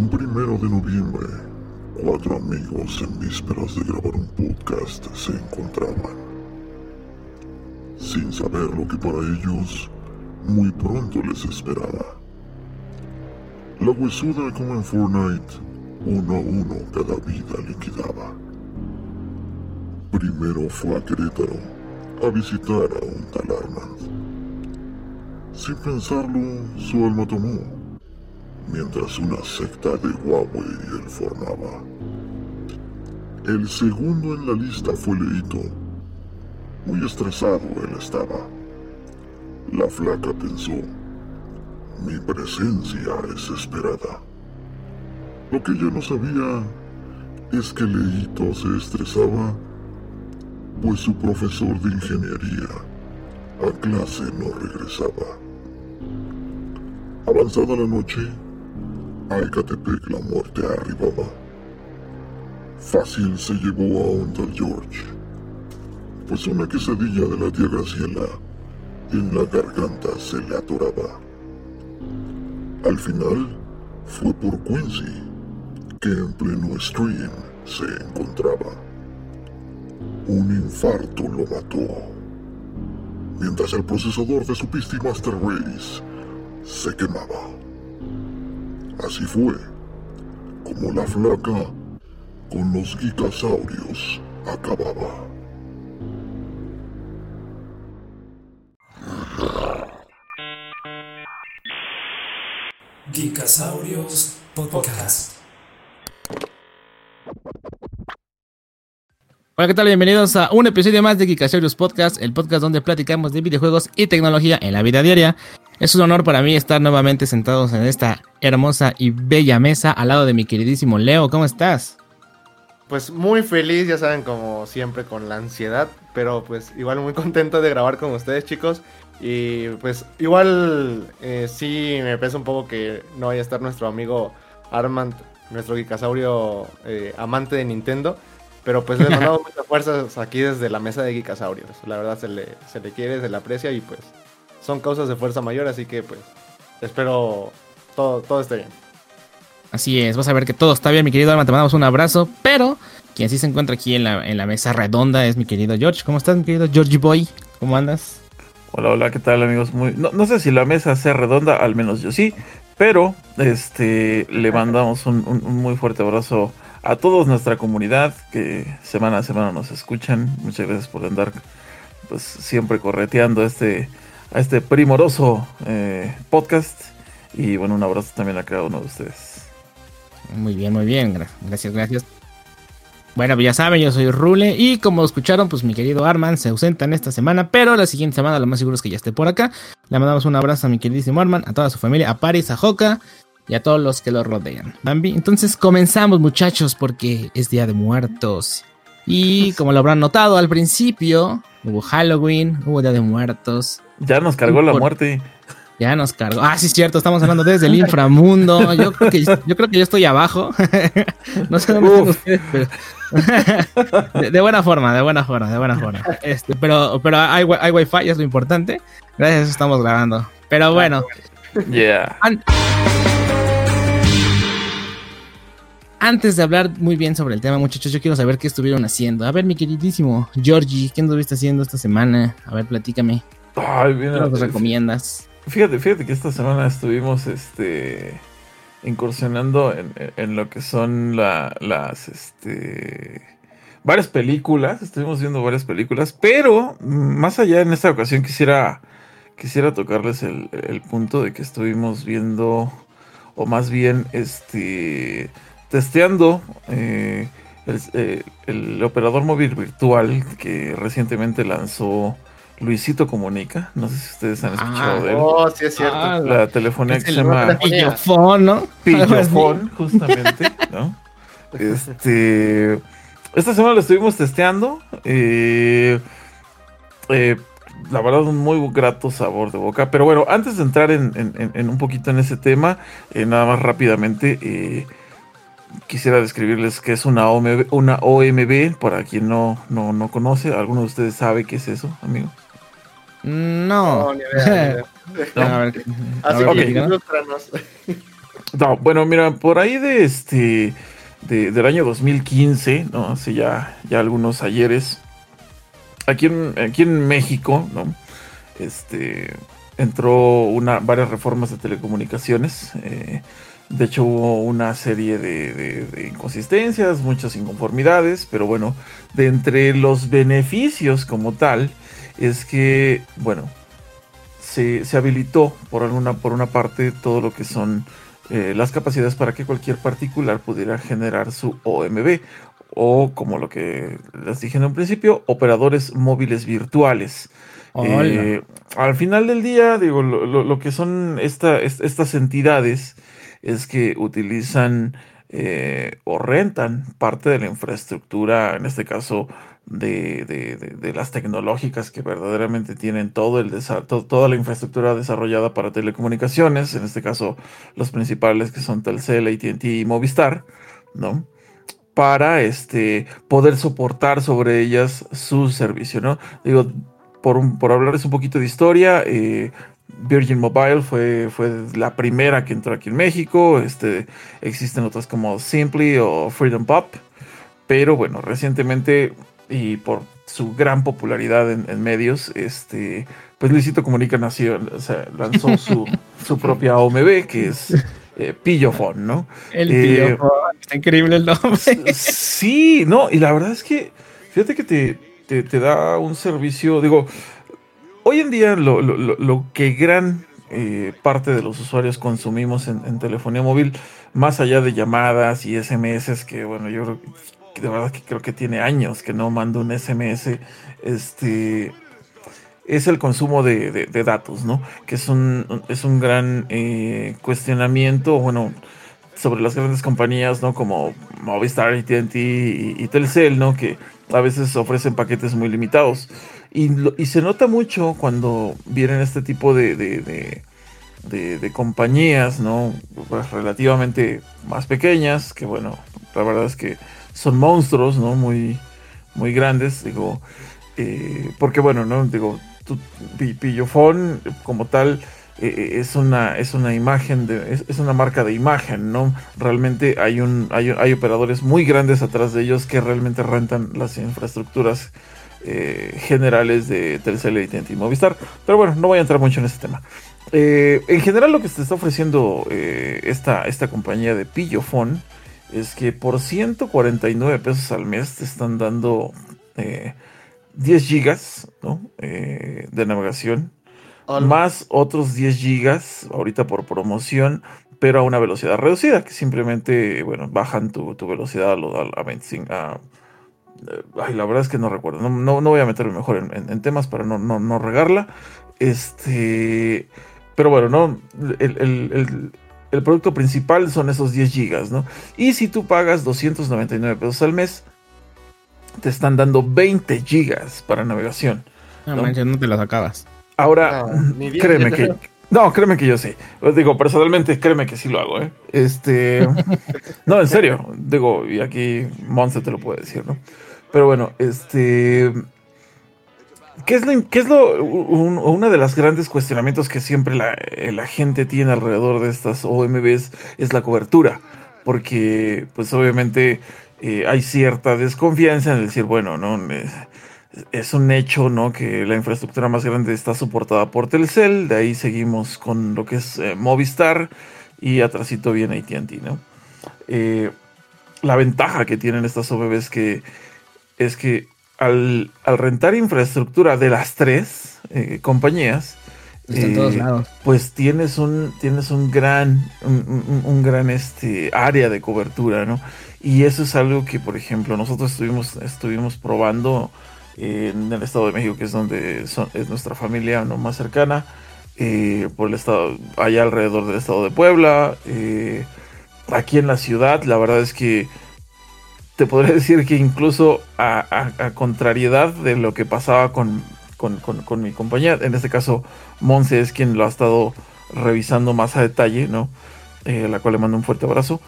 Un primero de noviembre, cuatro amigos en vísperas de grabar un podcast se encontraban. Sin saber lo que para ellos muy pronto les esperaba. La huesuda como en Fortnite, uno a uno cada vida liquidaba. Primero fue a Querétaro a visitar a un tal Armand. Sin pensarlo, su alma tomó mientras una secta de Huawei él formaba. El segundo en la lista fue Leito. Muy estresado él estaba. La flaca pensó, mi presencia es esperada. Lo que ella no sabía es que Leito se estresaba, pues su profesor de ingeniería a clase no regresaba. Avanzada la noche, a Ecatepec la muerte arribaba. Fácil se llevó a tal George, pues una quesadilla de la tía Graciela en la garganta se le atoraba. Al final fue por Quincy, que en pleno stream se encontraba. Un infarto lo mató, mientras el procesador de su PC Master Race se quemaba. Así fue como la flaca con los gigasaurios acababa. Gigasaurios Podcast. Hola, ¿qué tal? Bienvenidos a un episodio más de Gigasaurios Podcast, el podcast donde platicamos de videojuegos y tecnología en la vida diaria. Es un honor para mí estar nuevamente sentados en esta hermosa y bella mesa al lado de mi queridísimo Leo. ¿Cómo estás? Pues muy feliz, ya saben, como siempre con la ansiedad, pero pues igual muy contento de grabar con ustedes chicos. Y pues igual eh, sí me pesa un poco que no vaya a estar nuestro amigo Armand, nuestro Geekasaurio eh, amante de Nintendo. Pero pues le mandamos muchas fuerzas aquí desde la mesa de Geekasaurios. La verdad se le, se le quiere, se le aprecia y pues son causas de fuerza mayor, así que pues espero todo, todo esté bien. Así es, vas a ver que todo está bien, mi querido Alma, te mandamos un abrazo, pero quien sí se encuentra aquí en la, en la mesa redonda es mi querido George. ¿Cómo estás, mi querido Georgie Boy? ¿Cómo andas? Hola, hola, ¿qué tal amigos? Muy, no, no, sé si la mesa sea redonda, al menos yo sí, pero este le mandamos un, un, un, muy fuerte abrazo a toda nuestra comunidad que semana a semana nos escuchan. Muchas gracias por andar pues siempre correteando este a este primoroso eh, podcast. Y bueno, un abrazo también a cada uno de ustedes. Muy bien, muy bien. Gracias, gracias. Bueno, pues ya saben, yo soy Rule y como escucharon, pues mi querido Arman se ausenta en esta semana, pero la siguiente semana lo más seguro es que ya esté por acá. Le mandamos un abrazo a mi queridísimo Arman, a toda su familia, a Paris, a Joca y a todos los que lo rodean. Bambi, entonces comenzamos muchachos porque es Día de Muertos. Y como lo habrán notado al principio, hubo Halloween, hubo Día de Muertos, ya nos cargó la muerte. Ya nos cargó. Ah, sí, es cierto, estamos hablando desde el inframundo. Yo creo que yo, creo que yo estoy abajo. no sé dónde están ustedes, pero. de, de, buena forma, de buena forma, de buena forma. Este, pero pero hay, hay wifi, es lo importante. Gracias estamos grabando. Pero bueno. Yeah. Antes de hablar muy bien sobre el tema, muchachos, yo quiero saber qué estuvieron haciendo. A ver, mi queridísimo Georgie, ¿qué estuviste haciendo esta semana? A ver, platícame. Ay, bien, ¿Qué nos recomiendas? Fíjate, fíjate que esta semana estuvimos este incursionando en, en lo que son la, las este varias películas, estuvimos viendo varias películas, pero más allá en esta ocasión quisiera quisiera tocarles el, el punto de que estuvimos viendo o más bien este testeando eh, el, eh, el operador móvil virtual que recientemente lanzó Luisito Comunica, no sé si ustedes han escuchado ah, de él. Oh, sí es cierto. Ah, la telefonía que se llama Pillofón, ¿no? Pillofón, justamente, ¿no? Este, esta semana lo estuvimos testeando. Eh, eh, la verdad, un muy grato sabor de boca. Pero bueno, antes de entrar en, en, en un poquito en ese tema, eh, nada más rápidamente, eh, quisiera describirles qué es una OMB, una OMB para quien no, no, no conoce. ¿Alguno de ustedes sabe qué es eso, amigo? No. No, ni idea, ni idea. No, a ver, a Así ver, que. No, bueno, mira, por ahí de este del año 2015, ¿no? Hace ya, ya algunos ayeres. Aquí en, aquí en México, ¿no? Este entró una, varias reformas de telecomunicaciones. Eh, de hecho, hubo una serie de, inconsistencias, muchas inconformidades, pero bueno, de entre los beneficios como tal, es que, bueno, se, habilitó por, alguna, por una parte todo lo que son eh, las capacidades para que cualquier particular pudiera generar su OMB, o como lo que les dije en un principio, operadores móviles virtuales. Eh, al final del día, digo, lo, que son estas entidades es que utilizan eh, o rentan parte de la infraestructura, en este caso de, las tecnológicas que verdaderamente tienen todo el toda la infraestructura desarrollada para telecomunicaciones, en este caso los principales que son Telcel, ATT y Movistar, ¿no? Para este, poder soportar sobre ellas su servicio, ¿no? Digo, por, por hablarles un poquito de historia, eh, Virgin Mobile fue, fue la primera que entró aquí en México. Este, existen otras como Simply o Freedom Pop. Pero bueno, recientemente y por su gran popularidad en, medios, este, pues Luisito Comunica nació, lanzó su, su propia OMB, que es eh, Pillofon, ¿no? El eh, está increíble el nombre. Sí, no, y la verdad es que, fíjate que te, te da un servicio, digo, Hoy en día lo, que gran eh, parte de los usuarios consumimos en, telefonía móvil, más allá de llamadas y SMS, que bueno, yo creo que de verdad que creo que tiene años que no mando un SMS, este es el consumo de, datos, ¿no? Que es un, es un gran eh, cuestionamiento, bueno, sobre las grandes compañías, ¿no? Como Movistar, AT&T y, y Telcel, ¿no? Que a veces ofrecen paquetes muy limitados. Y, se nota mucho cuando vienen este tipo de, de, compañías, ¿no? Pues relativamente más pequeñas, que bueno, la verdad es que son monstruos, ¿no? Muy, muy grandes, digo, eh, porque bueno, ¿no? Digo, Pillofón como tal eh, eh, es, una, es una imagen, de, es, una marca de imagen, ¿no? Realmente hay, un, hay, hay operadores muy grandes atrás de ellos que realmente rentan las infraestructuras eh, generales de Telcel, AT&T y Movistar. Pero bueno, no voy a entrar mucho en ese tema. Eh, en general lo que se está ofreciendo eh, esta, esta compañía de Pillofon es que por 149 pesos al mes te están dando 10 gigas de navegación. Más otros 10 gigas ahorita por promoción, pero a una velocidad reducida, que simplemente, bueno, bajan tu, velocidad a, a 25, a eh, ay, la verdad es que no recuerdo. No, no, voy a meterme mejor en, temas para no, no, regarla. Este. Pero bueno, ¿no? El, producto principal son esos 10 gigas, ¿no? Y si tú pagas 299 pesos al mes, te están dando 20 gigas para navegación. No, manches, no te las acabas. Ahora, créeme que. No, créeme que yo sí. Os digo, personalmente, créeme que sí lo hago, ¿eh? Este. no, en serio. Digo, y aquí Monse te lo puede decir, ¿no? Pero bueno, este. ¿Qué es, lo, qué es lo, una de las grandes cuestionamientos que siempre la, la, gente tiene alrededor de estas OMBs es la cobertura? Porque, pues obviamente, eh, hay cierta desconfianza en decir, bueno, no es un hecho, ¿no? Que la infraestructura más grande está soportada por Telcel, de ahí seguimos con lo que es eh, Movistar y atrásito viene AT&T, ¿no? Eh, la ventaja que tienen estas OMBs que es que al, rentar infraestructura de las tres eh, compañías, eh, pues tienes un, tienes un gran, un, gran este, área de cobertura, ¿no? Y eso es algo que, por ejemplo, nosotros estuvimos, estuvimos probando en el Estado de México, que es donde es nuestra familia ¿no? más cercana, eh, por el estado, allá alrededor del estado de Puebla, aquí en la ciudad, la verdad es que te podría decir que incluso a, contrariedad de lo que pasaba con, con, mi compañía, en este caso Monse es quien lo ha estado revisando más a detalle, ¿no? Eh, la cual le mando un fuerte abrazo.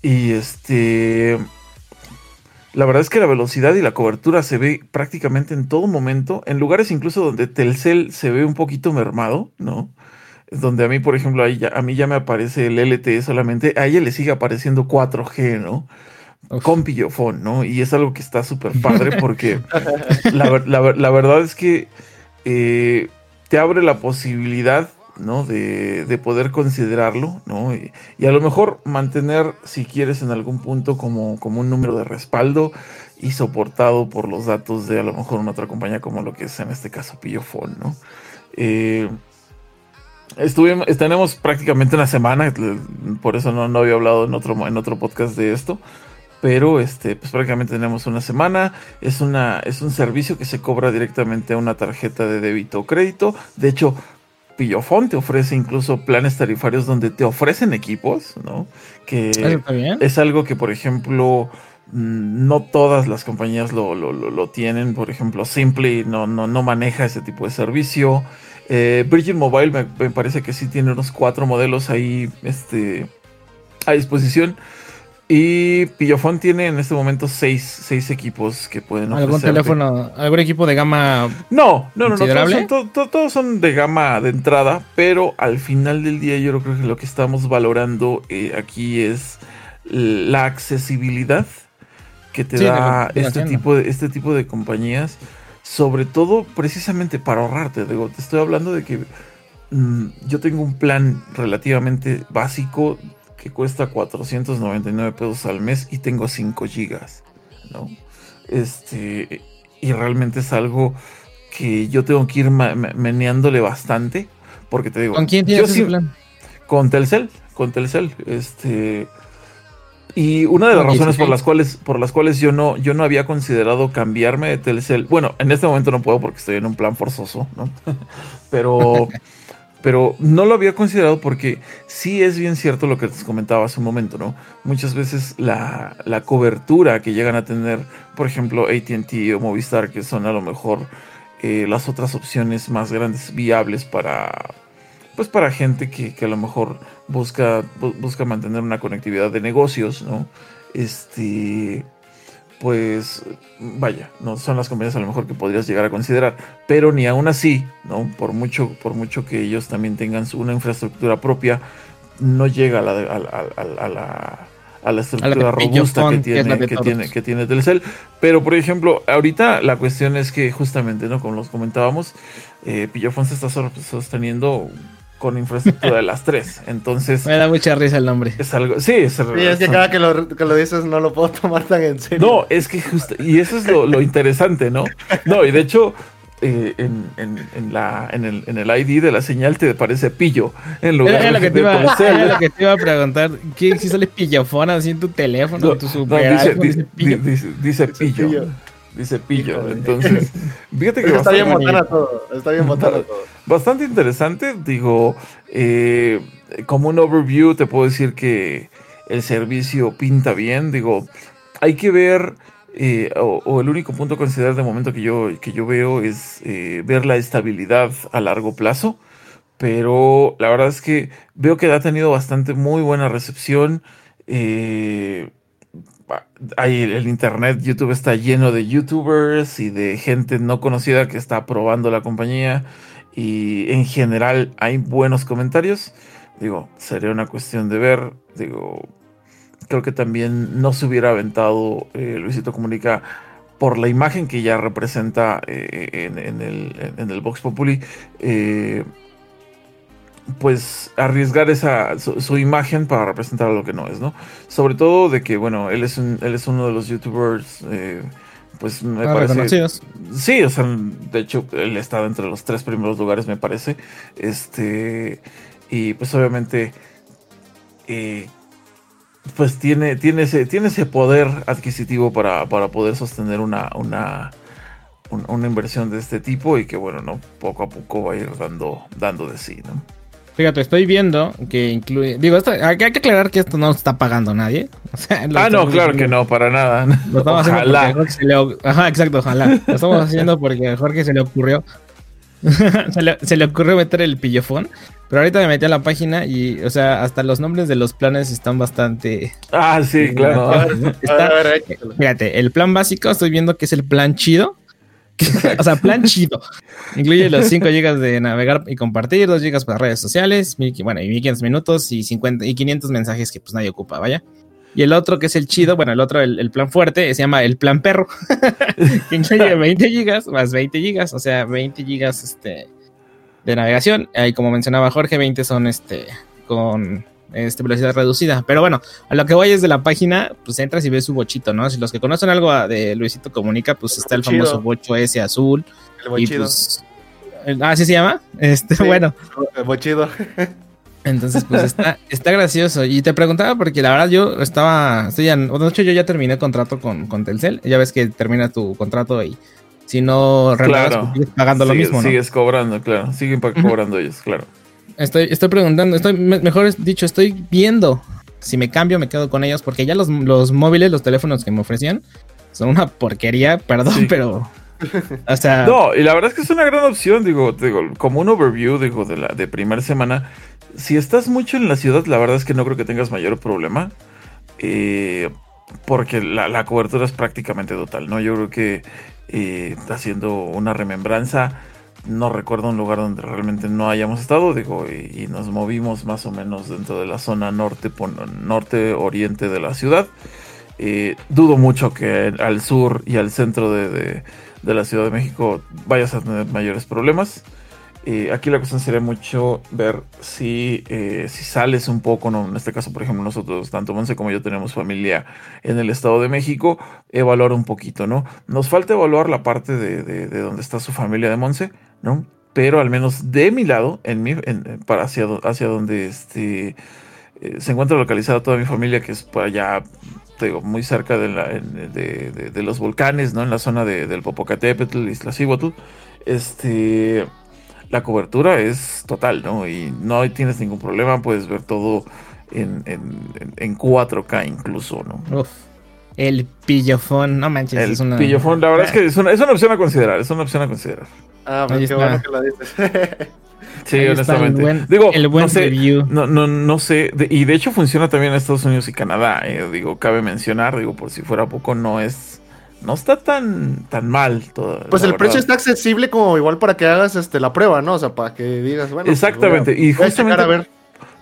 Y este... La verdad es que la velocidad y la cobertura se ve prácticamente en todo momento, en lugares incluso donde Telcel se ve un poquito mermado, ¿no? donde a mí, por ejemplo, ahí ya- a mí ya me aparece el LTE solamente, a ella le sigue apareciendo 4G, ¿no? Con pillofón, ¿no? Y es algo que está súper padre porque la, ver- la ver- la verdad es que eh, te abre la posibilidad, ¿no? De, de poder considerarlo, ¿no? Y, y a lo mejor mantener, si quieres, en algún punto como, como un número de respaldo y soportado por los datos de a lo mejor una otra compañía como lo que es en este caso Pillofón, ¿no? Eh, estuvimos, tenemos prácticamente una semana, por eso no, no había hablado en otro, en otro podcast de esto, pero este, pues prácticamente tenemos una semana, es, una, es un servicio que se cobra directamente a una tarjeta de débito o crédito, de hecho... Pillofón te ofrece incluso planes tarifarios donde te ofrecen equipos, ¿no? Que bien. es algo que, por ejemplo, mm, no todas las compañías lo, lo- lo- lo tienen. Por ejemplo, Simply no, no, no maneja ese tipo de servicio. Eh, Virgin Mobile me, me parece que sí tiene unos cuatro modelos ahí este, a disposición. Y Pillofón tiene en este momento seis, seis equipos que pueden ¿Algún ofrecerte. teléfono, algún equipo de gama No, no, no, no. Todos son, to- to- todos son de gama de entrada, pero al final del día yo creo que lo que estamos valorando eh, aquí es la accesibilidad que te Sí, da este tipo, de, este tipo de compañías, sobre todo precisamente para ahorrarte. Digo, te estoy hablando de que mm, yo tengo un plan relativamente básico que cuesta 499 pesos al mes y tengo 5 gigas, ¿no? Este, y realmente es algo que yo tengo que ir meneándole bastante, porque te digo, ¿Con quién tienes sí- ese plan? con Telcel, con Telcel, este y una de las razones por las cuales por las cuales yo no yo no había considerado cambiarme de Telcel, bueno, en este momento no puedo porque estoy en un plan forzoso, ¿no? pero pero no lo había considerado porque sí es bien cierto lo que les comentaba hace un momento, ¿no? Muchas veces la, la cobertura que llegan a tener, por ejemplo, ATT o Movistar, que son a lo mejor eh, las otras opciones más grandes viables para, pues para gente que, que a lo mejor busca, bu- busca mantener una conectividad de negocios, ¿no? Este, pues vaya, no son las compañías a lo mejor que podrías llegar a considerar, pero ni aún así, ¿no? Por mucho, por mucho que ellos también tengan su- una infraestructura propia, no llega a la, a, a la- estructura robusta que tiene, que tiene, que tiene Telcel. Pero, por ejemplo, ahorita la cuestión es que justamente, ¿no? Como los comentábamos, eh, Pillofón se está sosteniendo con infraestructura de las tres. Entonces, Me da mucha risa el nombre. es algo... Sí, es, Sí, es que cada que lo, que lo dices no lo puedo tomar tan en serio. no, es que justo, y eso es lo, lo interesante, ¿no? No, y de hecho, eh, en, en- en la, en, el, en el ID de la señal te parece pillo en lugar Era, era lo de, que te iba, Telcel. era lo que te iba a preguntar. ¿Qué si sale pillofón así en tu teléfono, No, en tu no, super dice, iPhone, dice, dice pillo? dice- dice pillo. Dice pillo. Entonces, fíjate que está bien botana todo. Está bien botana todo. Bastante interesante. Digo, eh, como un overview, te puedo decir que el servicio pinta bien. Digo, hay que ver, eh, o, el único punto a considerar de momento que yo, que yo veo es eh, ver la estabilidad a largo plazo. Pero la verdad es que veo que ha tenido bastante muy buena recepción. Eh, hay el internet, YouTube está lleno de youtubers y de gente no conocida que está probando la compañía y en general hay buenos comentarios. Digo, sería una cuestión de ver. Digo, creo que también no se hubiera aventado eh, Luisito Comunica por la imagen que ya representa eh, en, el, en el Vox Populi. eh, pues arriesgar esa su, imagen para representar lo que no es, ¿no? Sobre todo de que, bueno, él es, un- él es uno de los youtubers, pues me Ah, parece... reconocidos. Sí, o sea, de hecho, él está entre los tres primeros lugares, me parece. Este, y pues obviamente, eh, pues tiene, tiene, ese, tiene ese poder adquisitivo para, para poder sostener una, una, un- una inversión de este tipo y que, bueno, no poco a poco va a ir dando, dando de sí, ¿no? Fíjate, estoy viendo que incluye. Digo, esto, hay que aclarar que esto no lo está pagando nadie. O sea, lo Ah, no, claro que no, para nada. Lo estamos haciendo porque a Ojalá. Se le Ajá, exacto, ojalá. Lo estamos haciendo porque a Jorge se le ocurrió. se, le, se le ocurrió meter el pillofón. Pero ahorita me metí a la página y, o sea, hasta los nombres de los planes están bastante. Ah, sí, claro. Está-. Fíjate, el plan básico estoy viendo que es el plan chido. o sea, plan chido. Incluye los 5 GB de navegar y compartir, 2 GB para redes sociales, mil- bueno, y 1500 minutos y 50 y 500 mensajes que pues nadie ocupa, vaya. Y el otro que es el chido, bueno, el otro, el, el plan fuerte, se llama el plan perro, que incluye 20 GB más 20 GB, o sea, 20 GB este, de navegación. Y como mencionaba Jorge, 20 son este con este, velocidad reducida. Pero bueno, a lo que voy es de la página, pues entras y ves su bochito, ¿no? Si los que conocen algo a- de Luisito Comunica, pues está el famoso bocho ese azul. El bochido. Y pues. Ah, ¿sí se llama? Este, Sí. bueno. El bochido. Entonces, pues está, está gracioso. Y te preguntaba porque la verdad yo estaba, estoy de hecho yo ya terminé contrato con, con Telcel. Ya ves que termina tu contrato y si no renuevas, Claro. pues, sigues pagando lo Sigues- mismo, ¿no? Sigues cobrando, claro. Siguen cobrando ellos, claro. Estoy, estoy preguntando, estoy, me- mejor dicho, estoy viendo si me cambio, me quedo con ellos, porque ya los, los móviles, los teléfonos que me ofrecían, son una porquería, perdón, Sí. pero. O sea, No, y la verdad es que es una gran opción, digo, digo, como un overview, digo, de la de primera semana. Si estás mucho en la ciudad, la verdad es que no creo que tengas mayor problema. eh, porque la, la cobertura es prácticamente total, ¿no? Yo creo que eh, haciendo una remembranza, no recuerdo un lugar donde realmente no hayamos estado, digo, y, y nos movimos más o menos dentro de la zona norte, norte oriente de la ciudad. Eh, dudo mucho que al sur y al centro de, de- la Ciudad de México vayas a tener mayores problemas. Eh, aquí la cuestión sería mucho ver si, eh, si sales un poco, ¿no? en este caso, por ejemplo, nosotros, tanto Monse como yo tenemos familia en el Estado de México, evaluar un poquito, ¿no? Nos falta evaluar la parte de, de, de donde está su familia de Monse, ¿no? Pero al menos de mi lado, en mi, para hacia, hacia donde este, eh, se encuentra localizada toda mi familia, que es por allá, digo, muy cerca de, la, en- de, de- de los volcanes, ¿no? En la zona de- del Popocatépetl, Iztaccíhuatl, este, la cobertura es total, ¿no? Y no tienes ningún problema, puedes ver todo en, en- en- en 4K incluso, ¿no? El pillofón, no manches, El es una. pillofón, la verdad es que es una, es una opción a considerar, es una opción a considerar. Ah, pues qué está. bueno que lo dices. Sí, Ahí está honestamente. El buen, Digo, el buen no sé, review. No, no, no sé. de- y de hecho funciona también en Estados Unidos y Canadá. eh, digo, cabe mencionar, digo, por si fuera poco, no es. No está tan, tan mal. todo, Pues la el precio está accesible como igual para que hagas este la prueba, ¿no? O sea, para que digas, bueno. pues, Exactamente, a- y justamente checar a ver.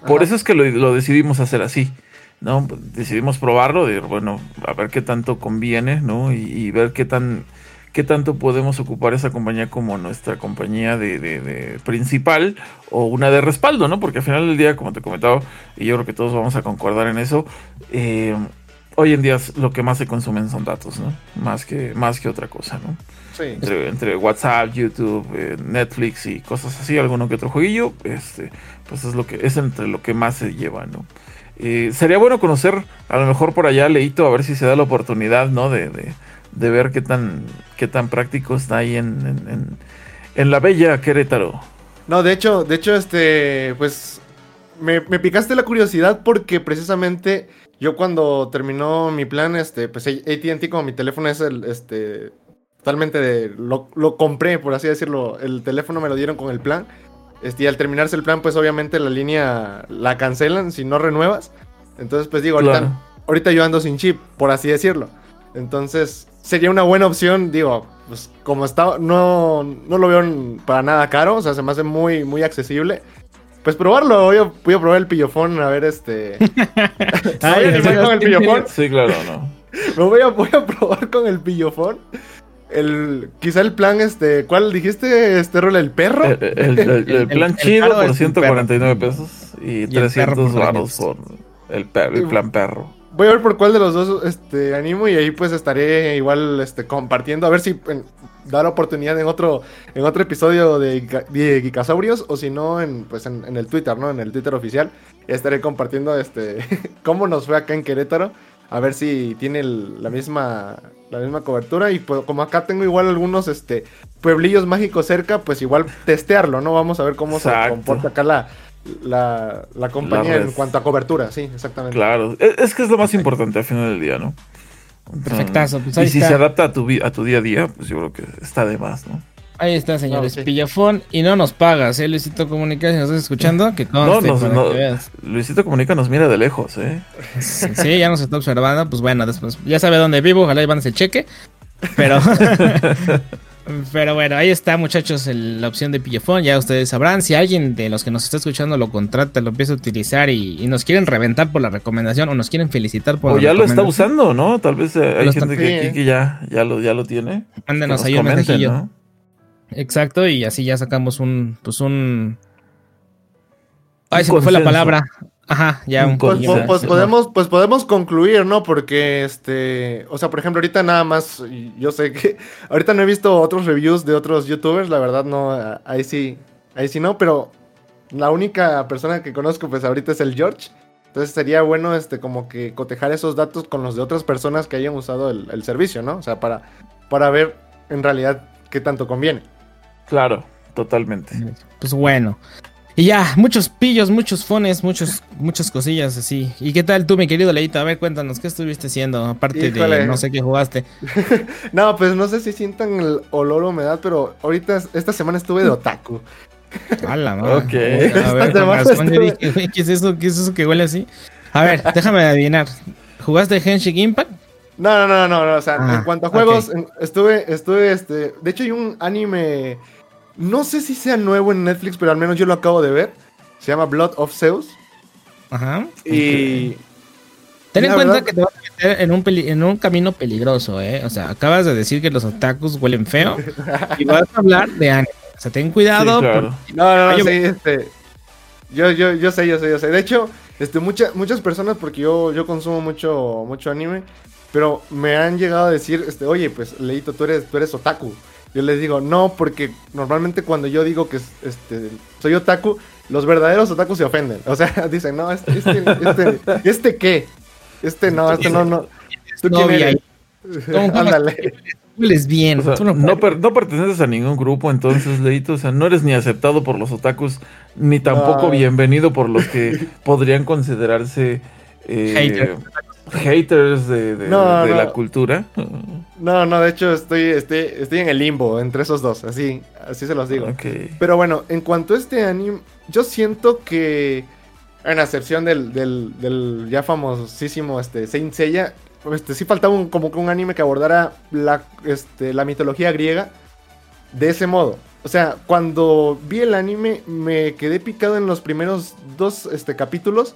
Por Ajá. eso es que lo, lo decidimos hacer así. ¿No? Decidimos probarlo, de, bueno, a ver qué tanto conviene, ¿no? Y, y ver qué tan qué tanto podemos ocupar esa compañía como nuestra compañía de, de- de principal o una de respaldo, ¿no? Porque al final del día, como te comentaba, y yo creo que todos vamos a concordar en eso, eh, hoy en día lo que más se consumen son datos, ¿no? Más que, más que otra cosa, ¿no? Sí. entre, entre WhatsApp, YouTube, eh, Netflix y cosas así, alguno que otro jueguillo, este, pues es lo que es entre lo que más se lleva, ¿no? Eh, sería bueno conocer, a lo mejor por allá, Leito, a ver si se da la oportunidad, ¿no? De, de, de ver qué tan, qué tan práctico está ahí en, en, en- la bella Querétaro. No, de hecho, de hecho, este, pues, me, me picaste la curiosidad porque precisamente yo cuando terminó mi plan, este, pues AT&T como mi teléfono es el, este, totalmente de, lo, lo compré, por así decirlo, el teléfono me lo dieron con el plan, este, y al terminarse el plan, pues obviamente la línea la cancelan si no renuevas, entonces pues digo, ahorita, Claro. ahorita yo ando sin chip, por así decirlo, entonces sería una buena opción, digo, pues como está, no, no lo veo para nada caro, o sea, se me hace muy, muy accesible. Pues probarlo, voy a, voy a probar el pillofón, a ver este... Ay, Voy a animar con el sí, pillofón. Sí, claro, no. Me voy a, voy a probar con el pillofón. El, quizá el plan, este, ¿cuál dijiste, este rol? ¿El perro? El, el- el- el El- plan el chido por es el 149 pesos y, perro 300 por baros 300. por el, per- el plan perro. Voy a ver por cuál de los dos este, animo y ahí pues estaré igual este, compartiendo. A ver si en- da la oportunidad en otro, en otro episodio de, de Geekasaurios o si no en, pues en, en el Twitter, ¿no? En el Twitter oficial. Estaré compartiendo este cómo nos fue acá en Querétaro. A ver si tiene el- la misma la misma cobertura. Y pues, como acá tengo igual algunos este pueblillos mágicos cerca, pues igual testearlo, ¿no? Vamos a ver cómo se comporta acá la, la, la compañía La en cuanto a cobertura. Sí, exactamente. Claro, es, es que es lo más importante al final del día, ¿no? Perfectazo, pues y si está. se adapta a tu, a tu día a día, pues yo creo que está de más, ¿no? Ahí está, señores. No, sí. Pillafón y no nos pagas, ¿eh? Luisito Comunica, si nos estás escuchando, que No, conste nos- para no- que veas. Luisito Comunica nos mira de lejos, ¿eh? Sí, ya nos está observando. Pues bueno, después ya sabe dónde vivo, ojalá mandes el cheque. Pero, Pero bueno, ahí está, muchachos, el- la opción de Pillofón. Ya ustedes sabrán. Si alguien de los que nos está escuchando lo contrata, lo empieza a utilizar y, y nos quieren reventar por la recomendación o nos quieren felicitar por O la ya lo está usando, ¿no? Tal vez eh, hay gente que, eh. que ya, ya, lo, ya lo tiene. Mándenos ahí un mensajillo. Exacto, y así ya sacamos un, pues un... Ay, Un se me fue la palabra. Ajá, ya Un un, Pues, po- pues podemos, pues podemos concluir, ¿no? Porque, este, o sea, por ejemplo, ahorita nada más, yo sé que, ahorita no he visto otros reviews de otros youtubers, la verdad no, ahí sí, ahí sí no, pero la única persona que conozco, pues ahorita es el George. Entonces sería bueno, este, como que cotejar esos datos con los de otras personas que hayan usado el, el servicio, ¿no? O sea, para, para ver en realidad qué tanto conviene. Claro, totalmente. Pues bueno. Y ya, muchos pillos, muchos fones, muchos, muchas cosillas así. ¿Y qué tal tú, mi querido Leito? A ver, cuéntanos, ¿qué estuviste haciendo? Aparte Híjole. de no sé qué jugaste. No, pues no sé si sientan el olor o humedad, pero ahorita, esta semana estuve de otaku. A la madre. Ok. A ver, Esta con semana razón yo estuve- dije, ¿qué es eso? ¿Qué es eso que huele así? A ver, déjame adivinar. ¿Jugaste Henshin Impact? No, no, no, no, no, o sea, Ah, en cuanto a juegos, estuve, estuve, este, de hecho hay un anime, no sé si sea nuevo en Netflix, pero al menos yo lo acabo de ver, se llama Blood of Zeus, Ajá. y... Ten en cuenta verdad- que te vas a meter en un, peli- en un camino peligroso, ¿eh? O sea, acabas de decir que los otakus huelen feo y vas a hablar de anime. O sea, ten cuidado. Sí, claro. No, no, no, Ay, yo- sí, este, yo, yo, yo sé, yo sé, yo sé, de hecho, este, muchas muchas personas, porque yo, yo consumo mucho, mucho anime, pero me han llegado a decir, este, oye, pues, Leito, tú eres, tú eres otaku. Yo les digo, no, porque normalmente cuando yo digo que este, soy otaku, los verdaderos otakus se ofenden. O sea, dicen, no, este, este, este, ¿este qué? Este no, este no, no. ¿Tú quién eres? ¿Cómo que Ándale. bien. O sea, tú no no, per- no perteneces a ningún grupo, entonces, Leito. O sea, no eres ni aceptado por los otakus, ni tampoco No. bienvenido por los que podrían considerarse eh, Haters. de, de- No, de no. la cultura. No, no, de hecho estoy, estoy, estoy en el limbo entre esos dos, así, así se los digo. Ok. Pero bueno, en cuanto a este anime, yo siento que, en excepción del, del, del ya famosísimo este, Saint Seiya, este, sí faltaba un, como que un anime que abordara la, este, la mitología griega de ese modo. O sea, cuando vi el anime me quedé picado en los primeros dos este, capítulos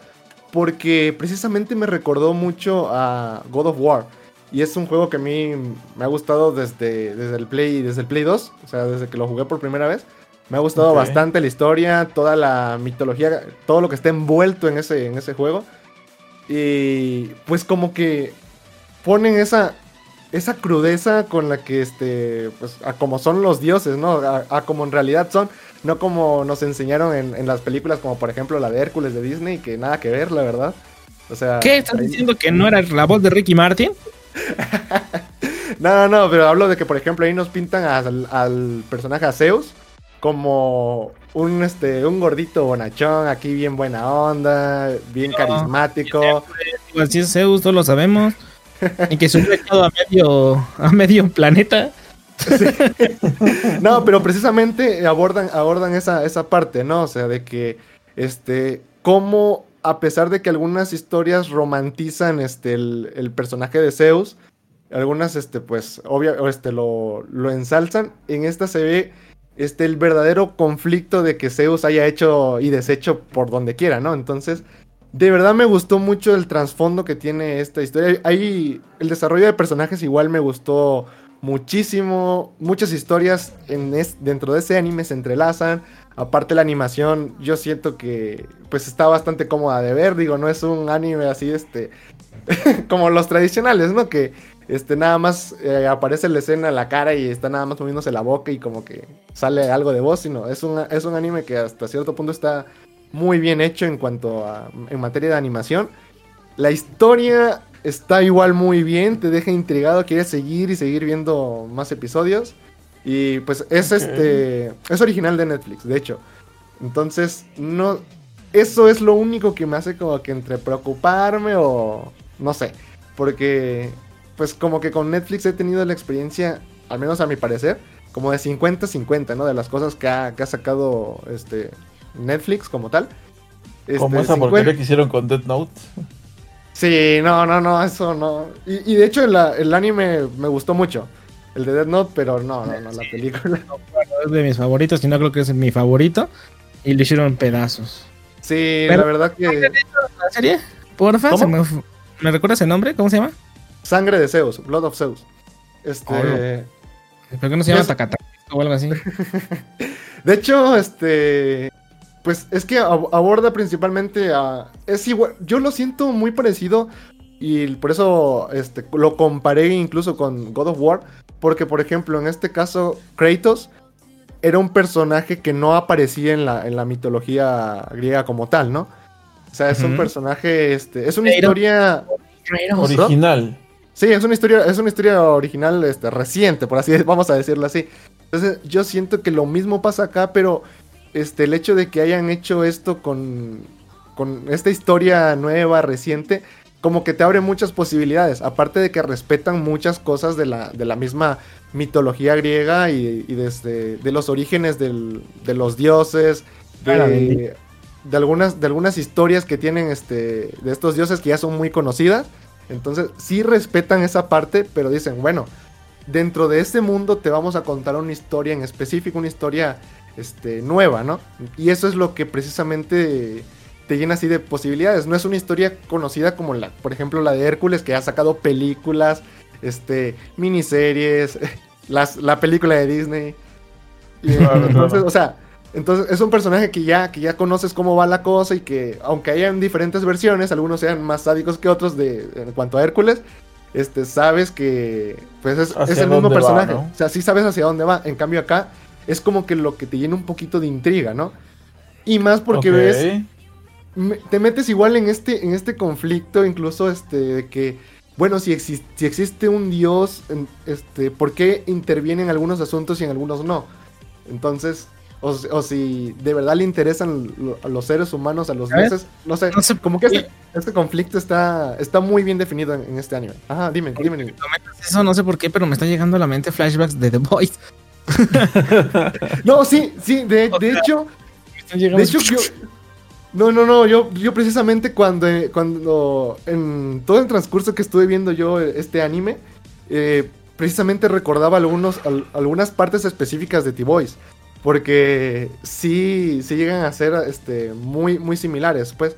porque precisamente me recordó mucho a God of War. Y es un juego que a mí me ha gustado desde, desde, el, Play, desde el Play 2, o sea, desde que lo jugué por primera vez. Me ha gustado bastante la historia, toda la mitología, todo lo que está envuelto en ese, en ese juego. Y pues como que ponen esa, esa crudeza con la que, este, pues, a como son los dioses, ¿no? A, a como en realidad son, no como nos enseñaron en, en las películas, como por ejemplo la de Hércules de Disney, que nada que ver, la verdad. O sea, ¿Qué? ¿Estás ahí- diciendo que no era la voz de Ricky Martin? No, no, pero hablo de que, por ejemplo, ahí nos pintan al, al personaje a Zeus como un, este, un gordito bonachón, aquí bien buena onda, bien No, carismático. Igual si es Zeus, todos lo sabemos. Y que echado a medio, a medio planeta. No, pero precisamente abordan, abordan esa, esa parte, ¿no? O sea, de que, este, cómo, a pesar de que algunas historias romantizan, este, el, personaje de Zeus, algunas, este, pues, obvio, este, lo, lo ensalzan, en esta se ve, este, el verdadero conflicto de que Zeus haya hecho y deshecho por donde quiera, ¿no? Entonces, de verdad me gustó mucho el trasfondo que tiene esta historia. Ahí, el desarrollo de personajes igual me gustó muchísimo. Muchas historias en dentro de ese anime se entrelazan. Aparte la animación, yo siento que pues está bastante cómoda de ver. Digo, no es un anime así, este, como los tradicionales, ¿no? Que este, nada más eh, aparece en la escena la cara y está nada más moviéndose la boca y como que sale algo de voz, sino es un, es un anime que hasta cierto punto está muy bien hecho en cuanto a en materia de animación. La historia está igual muy bien, te deja intrigado, quieres seguir y seguir viendo más episodios. Y pues es este es original de Netflix, de hecho. Entonces, no eso es lo único que me hace como que entre preocuparme o no sé, porque pues como que con Netflix he tenido la experiencia, al menos a mi parecer, como de 50-50, ¿no? De las cosas que ha, que ha sacado este Netflix como tal. Como Este, esa 50 porquería que hicieron con Death Note. Sí, no, no, no, eso no. Y, y de hecho el anime me gustó mucho. el de Death Note, pero no, no, no, la película. Es de mis favoritos, y no creo que es mi favorito. Y lo hicieron pedazos. Sí, Pero- la verdad que ¿La serie? Porfa, me, fu- ¿me recuerdas el nombre? ¿Cómo se llama? sangre de Zeus, Blood of Zeus. Este, Oh, ¿Por qué no se llama Es- Takata o algo así? De hecho, este. Pues es que ab- aborda principalmente a. Es igual. Yo lo siento muy parecido. Y por eso este, lo comparé incluso con God of War. Porque, por ejemplo, en este caso, Kratos era un personaje que no aparecía en la, en la mitología griega como tal, ¿no? O sea, es un personaje. Este, es una Kratos. historia. Original. Sí, es una historia, es una historia original, este, reciente, por así vamos a decirlo así. Entonces, yo siento que lo mismo pasa acá, pero este, el hecho de que hayan hecho esto con, con esta historia nueva, reciente, como que te abre muchas posibilidades. Aparte de que respetan muchas cosas de la, de la misma mitología griega y, y desde de los orígenes del- de los dioses, de, de algunas, de algunas historias que tienen este, de estos dioses que ya son muy conocidas. Entonces, sí respetan esa parte, pero dicen, bueno, dentro de este mundo te vamos a contar una historia en específico, una historia este, nueva, ¿no? Y eso es lo que precisamente te llena así de posibilidades. No es una historia conocida como la, por ejemplo, la de Hércules, que ha sacado películas, este, miniseries, las, la película de Disney. Y, Claro, entonces, claro. o sea, entonces es un personaje que ya, que ya conoces cómo va la cosa y que aunque hayan diferentes versiones, algunos sean más sádicos que otros de, en cuanto a Hércules, este, sabes que pues es, el mismo va, personaje. ¿no? O sea, sí sabes hacia dónde va. En cambio acá es como que lo que te llena un poquito de intriga, ¿no? Y más porque Ok. ves te metes igual en este, en este conflicto, incluso este, de que, bueno, si, exis- si existe un dios, este, ¿por qué interviene en algunos asuntos y en algunos no? Entonces, o, si- o si de verdad le interesan lo- a los seres humanos, a los dioses, no sé, No sé como que este, este conflicto está, está muy bien definido en, en este anime. Ajá, dime, dime. dime. Eso no sé por qué, pero me está llegando a la mente flashbacks de The Voice. No, sí, sí, de, de hecho, De hecho, yo. No, no, no, yo, yo precisamente cuando, cuando en todo el transcurso que estuve viendo yo este anime, eh, precisamente recordaba algunos, al- algunas partes específicas de T-Boys. Porque sí, sí llegan a ser este, muy, muy similares. Pues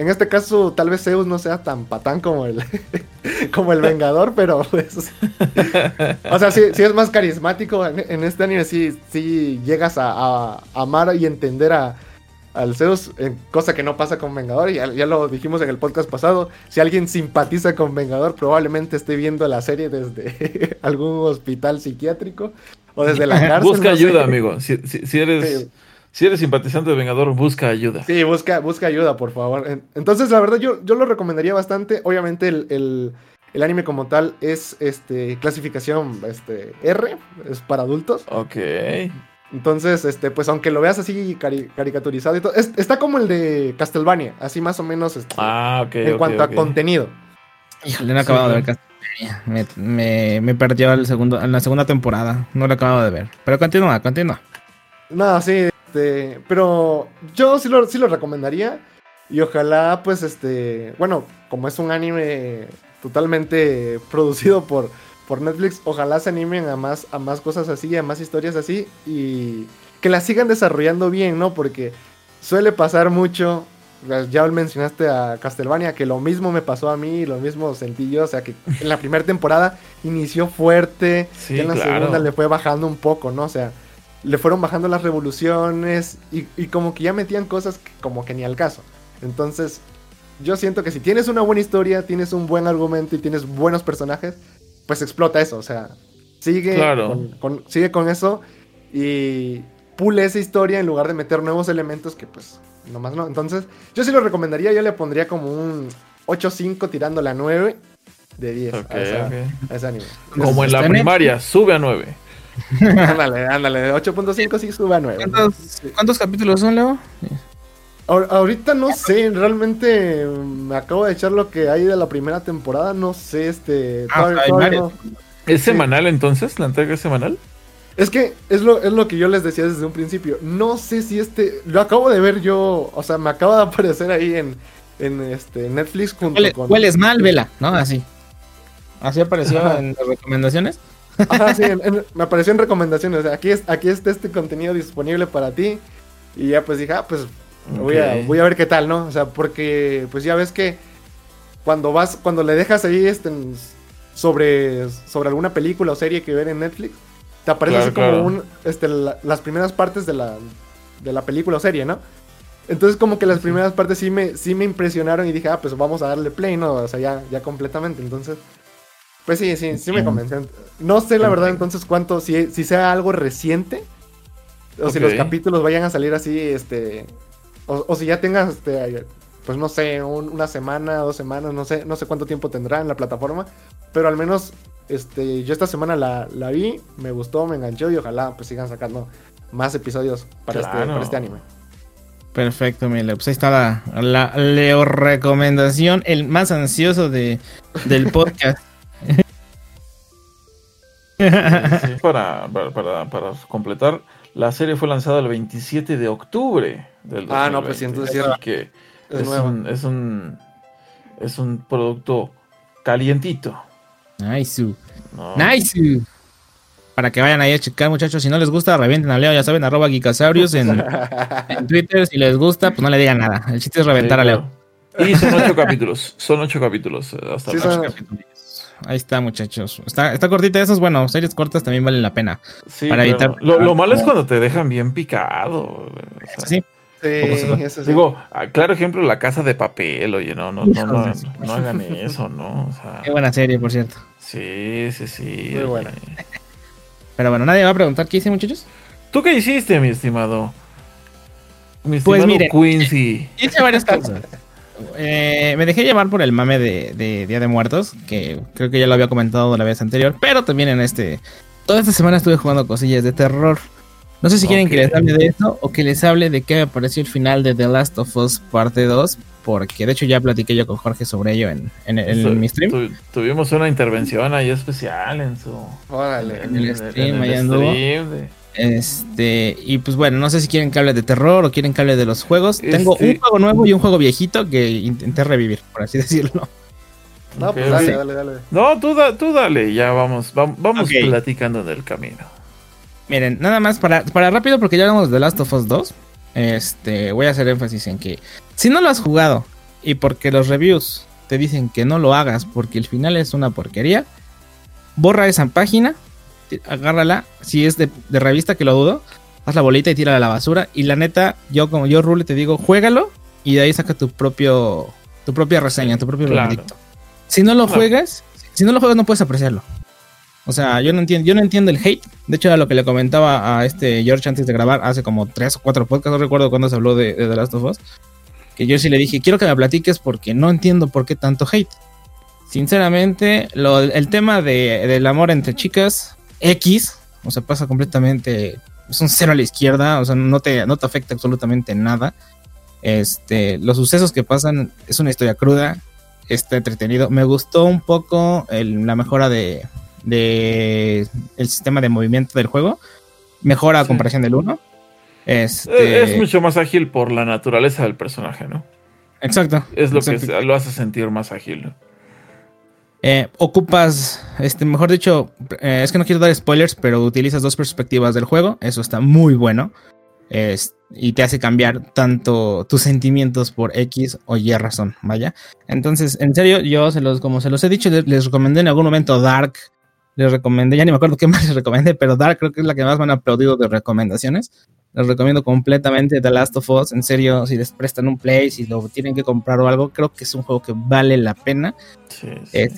en este caso, tal vez Zeus no sea tan patán como el, como el Vengador, pero pues. o sea, sí, sí es más carismático. En, en este anime sí, sí llegas a, a amar y entender a, al Zeus, eh, cosa que no pasa con Vengador. Ya, ya lo dijimos en el podcast pasado. Si alguien simpatiza con Vengador, probablemente esté viendo la serie desde algún hospital psiquiátrico o desde la cárcel. Busca no sé. ayuda, amigo. Si, si- si eres, Sí. Si eres simpatizante de Vengador, busca ayuda. Sí, busca, busca ayuda, por favor. En- Entonces, la verdad, yo, yo lo recomendaría bastante. Obviamente, el, el- el anime como tal es este clasificación este, R, es para adultos. Ok. Entonces, este, pues aunque lo veas así cari- caricaturizado y todo, es- está como el de Castlevania, así más o menos este, Ah, ok. en cuanto a contenido. Híjole, no he acabado Sí, de ver Castlevania. Me, me, me perdió el segundo, en la segunda temporada. No lo he acabado de ver. Pero continúa, continúa. No, sí, este, pero yo sí lo, sí lo recomendaría. Y ojalá, pues, este, bueno, como es un anime totalmente producido por, por Netflix, ojalá se animen a más, a más cosas así, a más historias así, y que las sigan desarrollando bien, ¿no? Porque suele pasar mucho, ya mencionaste a Castlevania, que lo mismo me pasó a mí, lo mismo sentí yo, o sea, que en la primera temporada inició fuerte, Sí, ya en la claro. segunda le fue bajando un poco, ¿no? O sea, le fueron bajando las revoluciones y, y como que ya metían cosas que como que ni al caso. Entonces, yo siento que si tienes una buena historia, tienes un buen argumento y tienes buenos personajes, pues explota eso, o sea, sigue, Claro. con, con- sigue con eso y pule esa historia en lugar de meter nuevos elementos que pues nomás no. Entonces, yo sí lo recomendaría, yo le pondría como un 8-5 tirándole a 9 de 10 Ok, a, esa- ok. a ese anime. Como en la en primaria, sube a 9. Ándale, ándale, de 8.5 sí sube a 9. ¿Cuántos, cuántos capítulos son, Leo? Ahor- Ahorita no sé, realmente mm, me acabo de echar lo que hay de la primera temporada, no sé, este... Ah, todavía- hay todavía varios. no. ¿Es Sí. semanal entonces? ¿La entrega es semanal? Es que es lo, es lo que yo les decía desde un principio, no sé si este... Lo acabo de ver yo, o sea, me acaba de aparecer ahí en, en este, Netflix junto Huele- con... hueles mal, vela, ¿no? Así. Así apareció en las recomendaciones. Ajá, sí, en- en- me apareció en recomendaciones. aquí, es, aquí está este contenido disponible para ti. Y ya pues dije, ah, pues voy, a, voy a ver qué tal, ¿no? O sea, porque pues ya ves que cuando vas, cuando le dejas ahí este sobre, sobre alguna película o serie que ver en Netflix, te aparece Claro, así como claro. un, este, la- las primeras partes de la, de la película o serie, ¿no? Entonces como que las primeras partes sí me, sí me impresionaron y dije, ah, pues vamos a darle play, ¿no? O sea, ya, ya completamente. Entonces, pues sí, sí, sí me convenció. No sé la verdad entonces cuánto, si, si sea algo reciente, o si los capítulos vayan a salir así, este, o, o si ya tengas, este, pues no sé, un- una semana, dos semanas, no sé, no sé cuánto tiempo tendrá en la plataforma, pero al menos, este, yo esta semana la, la vi, me gustó, me enganchó y ojalá pues sigan sacando más episodios para, este, para este anime. Perfecto, Mile. Pues ahí está la, la Leo recomendación, el más ansioso de, del podcast. Sí, Para, para, para, completar, la serie fue lanzada el 27 de octubre del 2020. Ah, no, pues sí, entonces era- que es es, un, es un es un producto calientito. Nice. ¿no? Nice. Para que vayan ahí a checar, muchachos. Si no les gusta, revienten a Leo, ya saben, arroba Geekasaurius en, en Twitter. Si les gusta, pues no le digan nada. El chiste es reventar Sí, a Leo. claro. Y son ocho capítulos. Son ocho capítulos eh, hasta Sí, ahora. son- Ahí está, muchachos. Está, está cortita. Eso es bueno. Series cortas también valen la pena. Sí, para evitar- Lo, lo malo es cuando te dejan bien picado. o sea, Sí. Sí, eso sí. Digo, ah, claro ejemplo, la casa de papel, oye, no, no, no, no, no hagan eso, ¿no? O sea, Qué buena serie, por cierto. sí, sí, sí. Muy oye. buena. Pero bueno, nadie va a preguntar qué hice, muchachos. ¿Tú qué hiciste, mi estimado? Mi Pues estimado miren, Quincy. Hice varias cosas. Eh, me dejé llevar por el mame de, de Día de Muertos, que creo que ya lo había comentado la vez anterior, pero también en este... Toda esta semana estuve jugando cosillas de terror. No sé si quieren que les hable de eso o que les hable de qué me pareció el final de The Last of Us parte 2, porque de hecho ya platiqué yo con Jorge sobre ello en, en, en Tu- mi stream. tu- tuvimos una intervención ahí especial en su. Órale. En el stream, el anduvo. stream de- Este, y pues bueno, no sé si quieren que hable de terror o quieren que hable de los juegos. Tengo Este- un juego nuevo y un juego viejito que intenté revivir, por así decirlo. No, Ok, pues dale, dale, dale. No, tú, da- tú dale, ya vamos, vam- vamos platicando del camino. Miren, nada más para, para rápido, porque ya hablamos de The Last of Us 2. Este, voy a hacer énfasis en que si no lo has jugado y porque los reviews te dicen que no lo hagas porque el final es una porquería, borra esa página, agárrala, si es de, de revista que lo dudo, haz la bolita y tírala a la basura. Y la neta, yo como yo Rule te digo, juégalo y de ahí saca tu propio tu propia reseña, tu propio Claro. veredicto. Si no lo Claro. juegas, si no lo juegas no puedes apreciarlo. O sea, yo no entiendo, yo no entiendo el hate. De hecho, era lo que le comentaba a este George antes de grabar, hace como tres o cuatro podcasts, no recuerdo cuándo se habló de, de The Last of Us. Que yo sí le dije, quiero que me platiques porque no entiendo por qué tanto hate. Sinceramente, lo- el tema de, del amor entre chicas, X, o sea, pasa completamente. Es un cero a la izquierda, o sea, no te, no te afecta absolutamente nada. Este, los sucesos que pasan es una historia cruda, está entretenido. Me gustó un poco el- la mejora de, de el sistema de movimiento del juego. Mejora a Sí. comparación del 1. Eh, Este, Es mucho más ágil por la naturaleza del personaje, ¿no? Exacto. Es lo que exacto. lo hace sentir más ágil. ¿no? Eh, ocupas, este, mejor dicho, eh, es que no quiero dar spoilers, pero utilizas dos perspectivas del juego. Eso está muy bueno. Es- y te hace cambiar tanto tus sentimientos por X o Y razón, vaya. Entonces, en serio, yo se los, como se los he dicho, les, les recomendé en algún momento Dark. Les recomendé, ya ni me acuerdo qué más les recomendé, pero Dark creo que es la que más me han aplaudido de recomendaciones. Les recomiendo completamente The Last of Us. En serio, si les prestan un play, si lo tienen que comprar o algo, creo que es un juego que vale la pena. Sí, sí. Eh,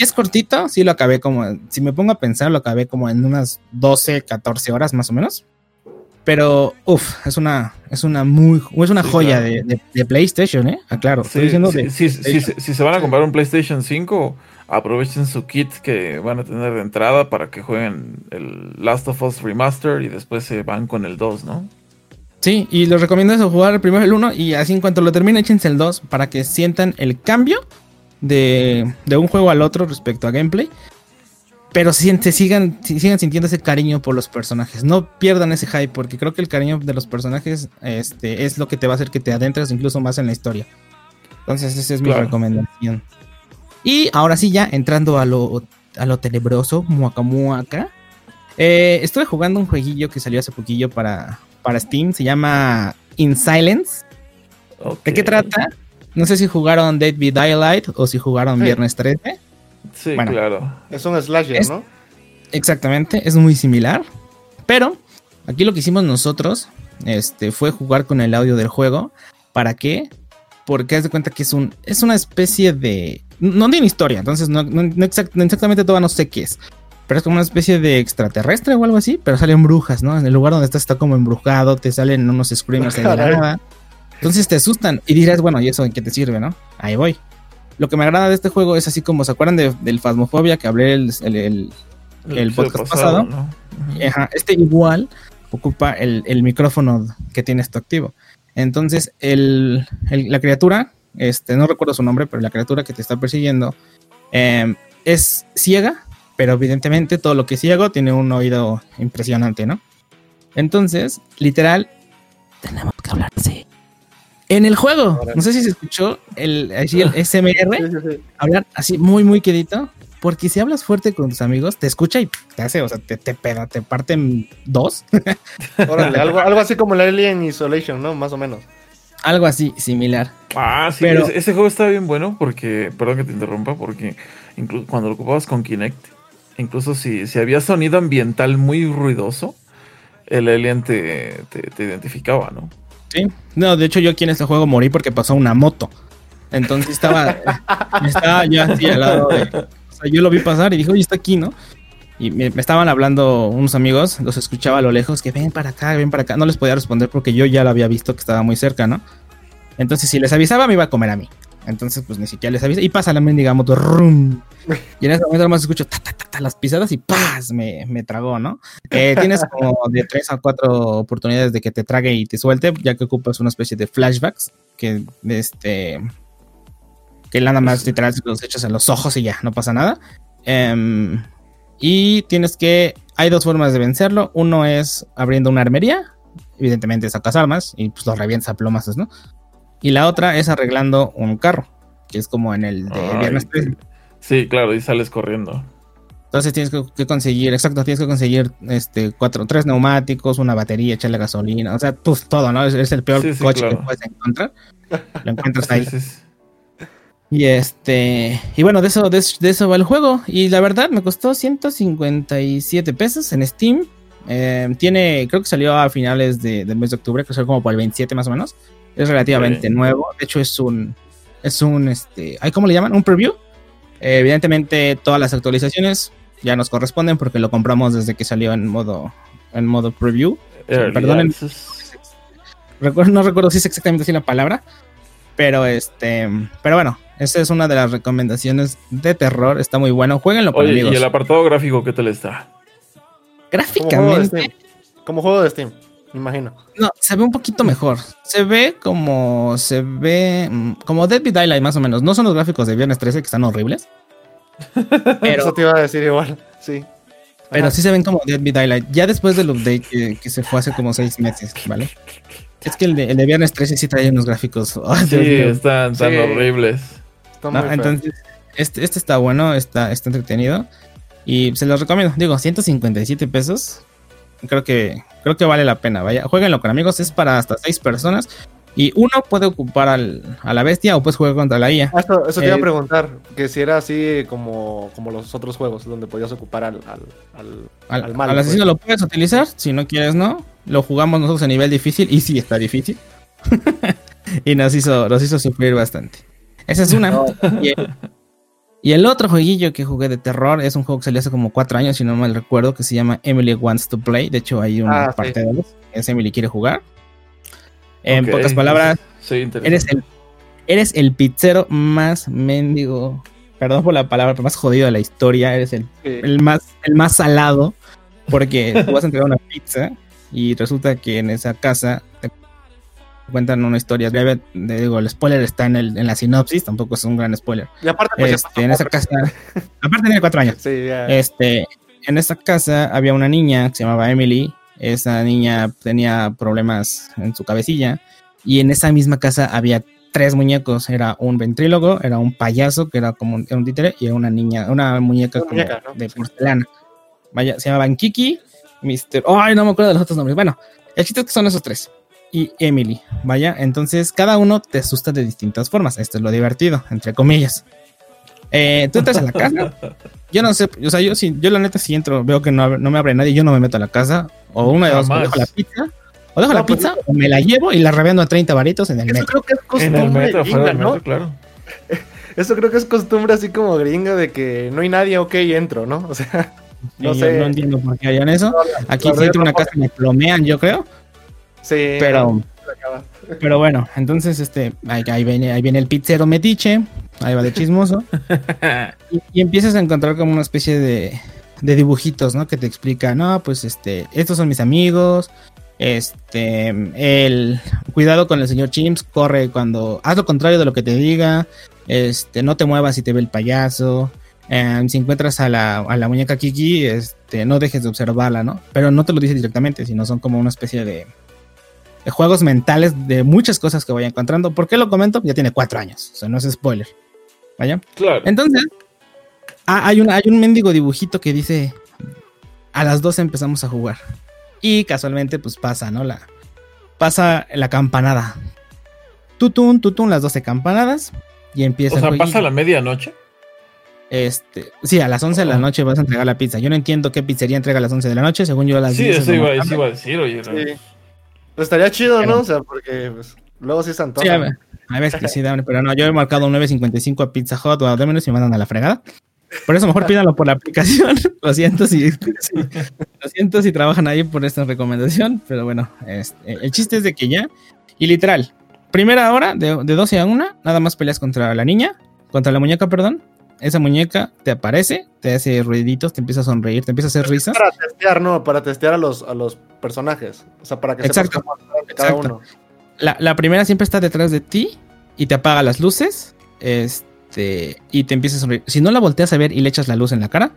es cortito, sí lo acabé como, si me pongo a pensar, lo acabé como en unas 12, 14 horas más o menos. Pero, uff, es una, es una muy, es una Sí, joya claro. de, de- de PlayStation, ¿eh? Aclaro, Sí, estoy diciendo de- sí, si se van a comprar un PlayStation 5, aprovechen su kit que van a tener de entrada para que jueguen el Last of Us Remaster y después se van con el 2, ¿no? Sí, y les recomiendo eso, jugar primero el 1 y así en cuanto lo termine, échense el 2 para que sientan el cambio de, de un juego al otro respecto a gameplay. Pero si- sigan, si- sigan sintiendo ese cariño por los personajes. No pierdan ese hype, porque creo que el cariño de los personajes este, es lo que te va a hacer que te adentres incluso más en la historia. Entonces, esa es mi Claro. recomendación. Y ahora sí, ya entrando a lo a lo tenebroso, muaca muaca. Eh, estuve jugando un jueguillo que salió hace poquillo para, para Steam, se llama In Silence. ¿De qué trata? No sé si jugaron Dead by Daylight o si jugaron Sí. Viernes 13. Sí, Bueno. claro. Es un slasher, Es- ¿no? Exactamente, es muy similar. Pero aquí lo que hicimos nosotros este, fue jugar con el audio del juego. ¿Para qué? Porque haz de cuenta que es un es una especie de. No tiene historia, entonces no, no- no exact- no exactamente todavía no sé qué es. Pero es como una especie de extraterrestre o algo así. Pero salen brujas, ¿no? En el lugar donde estás está como embrujado, te salen unos screamers de la nada. Entonces te asustan y dirás, bueno, ¿y eso en qué te sirve, no? Ahí voy. Lo que me agrada de este juego es así como, ¿se acuerdan de- del Phasmophobia que hablé el- el- el, el episodio podcast pasado. este igual ocupa el, el micrófono que tiene esto activo. Entonces, la criatura, este, no recuerdo su nombre, pero la criatura que te está persiguiendo eh, es ciega, pero evidentemente todo lo que es ciego tiene un oído impresionante, ¿no? Entonces, literal, tenemos que hablar así. En el juego, no sé si se escuchó el, así el SMR hablar así muy, muy quedito. Porque si hablas fuerte con tus amigos, te escucha y te hace, o sea, te, te peda, te parten dos. Órale, algo, algo así como el Alien Isolation, ¿no? Más o menos. Algo así, similar. Ah, sí, Pero- ese, ese juego está bien bueno porque, perdón que te interrumpa, porque incluso cuando lo ocupabas con Kinect, incluso si, si había sonido ambiental muy ruidoso, el alien te, te, te identificaba, ¿no? Sí. No, de hecho, yo aquí en este juego morí porque pasó una moto. Entonces estaba, estaba yo así al lado de. O sea, yo lo vi pasar y dije, oye, está aquí, ¿no? Y me, me estaban hablando unos amigos, los escuchaba a lo lejos, que ven para acá, ven para acá. No les podía responder porque yo ya lo había visto que estaba muy cerca, ¿no? Entonces, si les avisaba, me iba a comer a mí. Entonces, pues ni siquiera les avisa. Y pasa la mendiga moto, rum. Y en ese momento nomás escucho ta, ta, ta, ta, las pisadas y ¡paz! Me, me tragó, ¿no? Eh, tienes como de tres a cuatro oportunidades de que te trague y te suelte, ya que ocupas una especie de flashbacks que este que nada más literal los echas en los ojos y ya, no pasa nada. Em, y tienes que hay dos formas de vencerlo. Uno es abriendo una armería, evidentemente sacas armas y pues los revientas a plomazos, ¿no? Y la otra es arreglando un carro, que es como en el de Ay, Viernes 3. Sí, claro, y sales corriendo. Entonces tienes que, conseguir, exacto, tienes que conseguir este cuatro, tres neumáticos, una batería, echarle gasolina, o sea, pues todo, ¿no? Es, es el peor Sí, sí, coche claro. que puedes encontrar. Lo encuentras ahí. sí. Y este, y bueno, de eso, de, de eso va el juego. Y la verdad me costó 157 pesos en Steam. Eh, tiene, creo que salió a finales de- del mes de octubre, que salió como por el 27 más o menos. Es relativamente nuevo. De hecho, es un, es un, este, ¿ay, ¿cómo le llaman? Un preview. Eh, evidentemente, todas las actualizaciones ya nos corresponden porque lo compramos desde que salió en modo, en modo preview. Perdonen. access. Recuerdo- no recuerdo si es exactamente así la palabra. Pero este. Pero bueno, esa es una de las recomendaciones de terror. Está muy bueno. Jueguenlo con Oye, amigos. ¿y el apartado gráfico qué tal está? Como juego de Gráficamente, Steam. Como juego de Steam, me imagino. no, se ve un poquito mejor. Se ve como. Se ve. mm, Como Dead by Daylight, más o menos. No son los gráficos de Viernes 13 que están horribles. Pero, Eso te iba a decir igual, sí. pero Ajá. sí se ven como Dead by Daylight. Ya después del update que, que se fue hace como seis meses, ¿vale? Es que el de, el de Viernes 13 sí trae unos gráficos. Sí, están tan Sí. horribles. Está. Entonces, este, este está bueno, está, está entretenido. Y se los recomiendo. Digo, 157 pesos. Creo que, creo que vale la pena. Vaya, jueguenlo con amigos. Es para hasta 6 personas. Y uno puede ocupar al- a la bestia o puedes jugar contra la IA. Ah, Eso, eso te iba a Eh, preguntar, que si era así como, como los otros juegos, donde podías ocupar al, al, al, Al, al malo, al asesino pues. lo puedes utilizar. Si no quieres, no. Lo jugamos nosotros a nivel difícil. Y sí, está difícil. y nos hizo, nos hizo sufrir bastante. Esa es una. Y el, y el otro jueguillo que jugué de terror es un juego que salió hace como cuatro años, si no mal recuerdo, que se llama Emily Wants to Play. De hecho, hay una Ah, sí. parte de él. Es Emily quiere jugar. En pocas palabras, eres el, eres el pizzero más mendigo. Perdón por la palabra, pero más jodido de la historia. Eres el Sí. el más, el más salado, porque tú vas a entregar una pizza y resulta que en esa casa te cuentan una historia breve. digo, el spoiler está en, el, en la sinopsis, tampoco es un gran spoiler. Y aparte, pues, Este, pasó en esa casa, aparte tiene cuatro años. Sí. Este, en esa casa había una niña que se llamaba Emily. Esa niña tenía problemas en su cabecilla. Y en esa misma casa había tres muñecos. Era un ventrílogo, era un payaso, que era como un, títere, y era una niña, una muñeca, Una como muñeca, ¿no? de porcelana. Vaya, se llamaban Kiki, Mr. Ay, no me acuerdo de los otros nombres. Bueno, el chiste es que son esos tres. Y Emily, vaya, entonces cada uno te asusta de distintas formas. Esto es lo divertido, entre comillas. Eh, tú entras a la casa. Yo no sé, o sea, yo si yo la neta si entro, veo que no, no me abre nadie, yo no me meto a la casa. O una de dos, o dejo la pizza, o dejo No, la pues pizza, o me la llevo y la revendo a 30 varitos en el Eso metro. creo que es En costumbre el metro, gringa, fuera del ¿no? claro. Eso creo que es costumbre así como gringa de que no hay nadie, ok, entro, ¿no? O sea, no sé. no entiendo por qué harían eso. Aquí si entro una casa me plomean, yo creo. sí. Pero. Pero bueno, entonces este, ahí, ahí viene, ahí viene el pizzero metiche, ahí va de chismoso. y, y empiezas a encontrar como una especie de, de dibujitos, ¿no? Que te explica, no, pues este, estos son mis amigos. Este, el cuidado con el señor Chimps, corre cuando haz lo contrario de lo que te diga. Este, no te muevas si te ve el payaso. em, si encuentras a la, a la muñeca Kiki, este, no dejes de observarla, ¿no? Pero no te lo dice directamente, sino son como una especie de, de juegos mentales de muchas cosas que vaya encontrando. ¿Por qué lo comento? Ya tiene cuatro años, o sea, no es spoiler. Vaya. Claro. Entonces, ah, hay, una, hay un mendigo dibujito que dice, a las 12 empezamos a jugar. Y casualmente, pues pasa, ¿no? La, pasa la campanada. Tutun, tutun, las 12 campanadas. Y empieza O sea, el pasa la medianoche. Este, sí, a las 11 de la Oh. noche vas a entregar la pizza. Yo no entiendo qué pizzería entrega a las 11 de la noche, según yo a las Sí, 10 es eso iba, eso iba a decir, oye. Sí. Pues estaría chido, Pero- ¿no? O sea, porque pues, luego sí se antoja. Sí, a veces que sí, pero no, yo he marcado un 9.55 a Pizza Hut o a Domino's y me mandan a la fregada. Por eso mejor pídanlo por la aplicación. Lo siento si, si- lo siento si trabajan ahí por esta recomendación, pero bueno, este, el chiste es de que ya, y literal, primera hora de, de 12 a 1, nada más peleas contra la niña, contra la muñeca, perdón. Esa muñeca te aparece, te hace ruiditos, te empieza a sonreír, te empieza a hacer risas. Para testear, ¿no? Para testear a los, a los personajes. O sea, para que sepas Exacto, cómo actuar cada exacto. uno. La, la primera siempre está detrás de ti y te apaga las luces. Este, y te empieza a sonreír. Si no la volteas a ver y le echas la luz en la cara,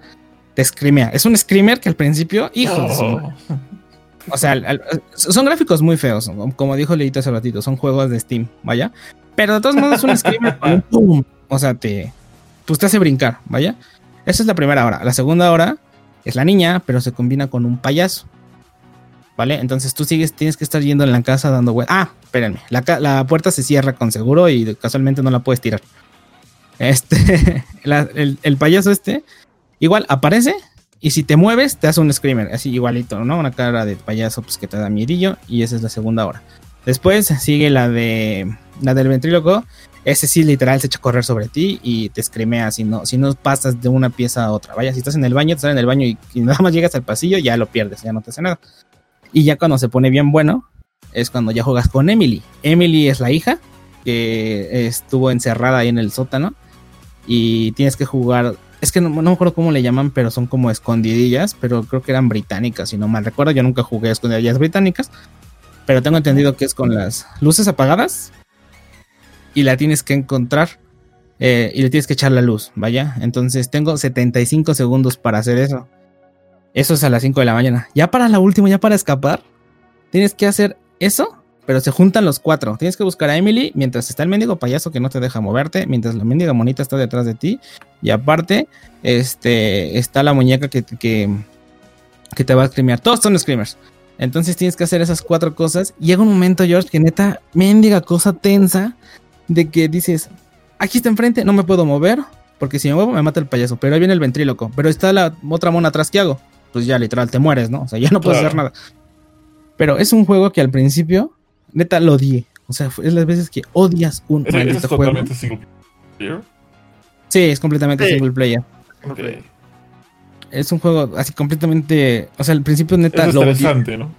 te screamea. Es un screamer que al principio, hijo. Oh. O sea, al- al- son gráficos muy feos. Como dijo Leito hace ratito, son juegos de Steam, vaya. Pero de todos modos es un screamer con un pum. O sea, te, pues te hace brincar, vaya. Esa es la primera hora. La segunda hora es la niña, pero se combina con un payaso. ¿Vale? Entonces tú sigues, tienes que estar yendo en la casa dando vueltas. Ah, espérenme. La, la puerta se cierra con seguro y casualmente no la puedes tirar. Este, el, el payaso este, igual aparece y si te mueves te hace un screamer, así igualito, ¿no? Una cara de payaso pues que te da miedillo y esa es la segunda hora. Después sigue la de la del ventríloco. Ese sí literal se echa a correr sobre ti y te screamea si no, si no pasas de una pieza a otra. Vaya, si estás en el baño, estás en el baño y, y nada más llegas al pasillo, ya lo pierdes, ya no te hace nada. Y ya cuando se pone bien bueno, es cuando ya juegas con Emily. Emily es la hija que estuvo encerrada ahí en el sótano y tienes que jugar. Es que no, no me acuerdo cómo le llaman, pero son como escondidillas, pero creo que eran británicas, si no mal recuerdo. Yo nunca jugué a escondidillas británicas, pero tengo entendido que es con las luces apagadas y la tienes que encontrar eh, y le tienes que echar la luz, vaya. Entonces tengo 75 segundos para hacer eso. Eso es a las 5 de la mañana. Ya para la última, ya para escapar, tienes que hacer eso, pero se juntan los cuatro. Tienes que buscar a Emily mientras está el mendigo payaso que no te deja moverte, mientras la mendiga monita está detrás de ti. Y aparte, este, está la muñeca que, que, que te va a screamear. Todos son screamers. Entonces tienes que hacer esas cuatro cosas. Llega un momento, George, que neta, mendiga cosa tensa de que dices, aquí está enfrente, no me puedo mover, porque si me muevo me mata el payaso, pero ahí viene el ventríloco, pero está la otra mona atrás que hago, pues ya literal te mueres, ¿no? O sea, ya no puedes Claro. hacer nada. Pero es un juego que al principio, neta, lo odié. O sea, es las veces que odias un ¿Ese, ese es maldito juego. totalmente single player? Sí, es completamente Sí. single player. Ok. Es un juego así completamente, o sea, al principio neta Es lo odié. ¿no?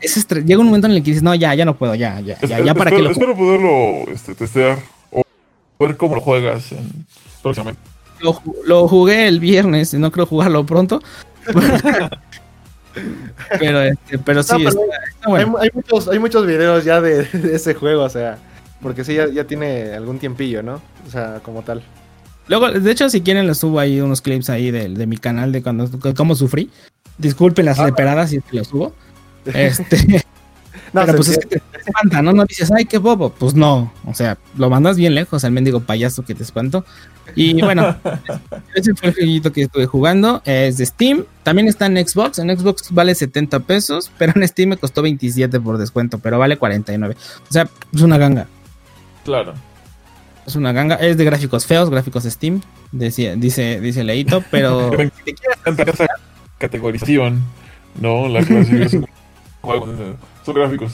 Es Llega un momento en el que dices, no, ya, ya no puedo, ya, ya, ya, ya para que lo espero poderlo este, testear o ver cómo lo juegas en- próximamente. Lo, ju- lo jugué el viernes, y no creo jugarlo pronto. pero, este, pero sí, No, pero está, está bueno. hay, hay muchos, hay muchos videos ya de, de ese juego, o sea, porque sí, ya, ya tiene algún tiempillo, ¿no? O sea, como tal. Luego, de hecho, si quieren, les subo ahí unos clips ahí de, de mi canal de cuando cómo sufrí. Disculpen las Ah. leperadas si es que los subo. Este, No, pero pues es que te, te espanta, ¿no? No dices, ay, qué bobo. Pues no, o sea, lo mandas bien lejos al mendigo payaso que te espanto. Y bueno, ese fue el jueguito que estuve jugando. Es de Steam. También está en Xbox. En Xbox vale 70 pesos, pero en Steam me costó 27 por descuento, pero vale 49. O sea, es una ganga. Claro. Es una ganga. Es de gráficos feos, gráficos Steam. Decía, dice, dice Leito, pero. Esa categorización, ¿no? La clasificación juegos, son gráficos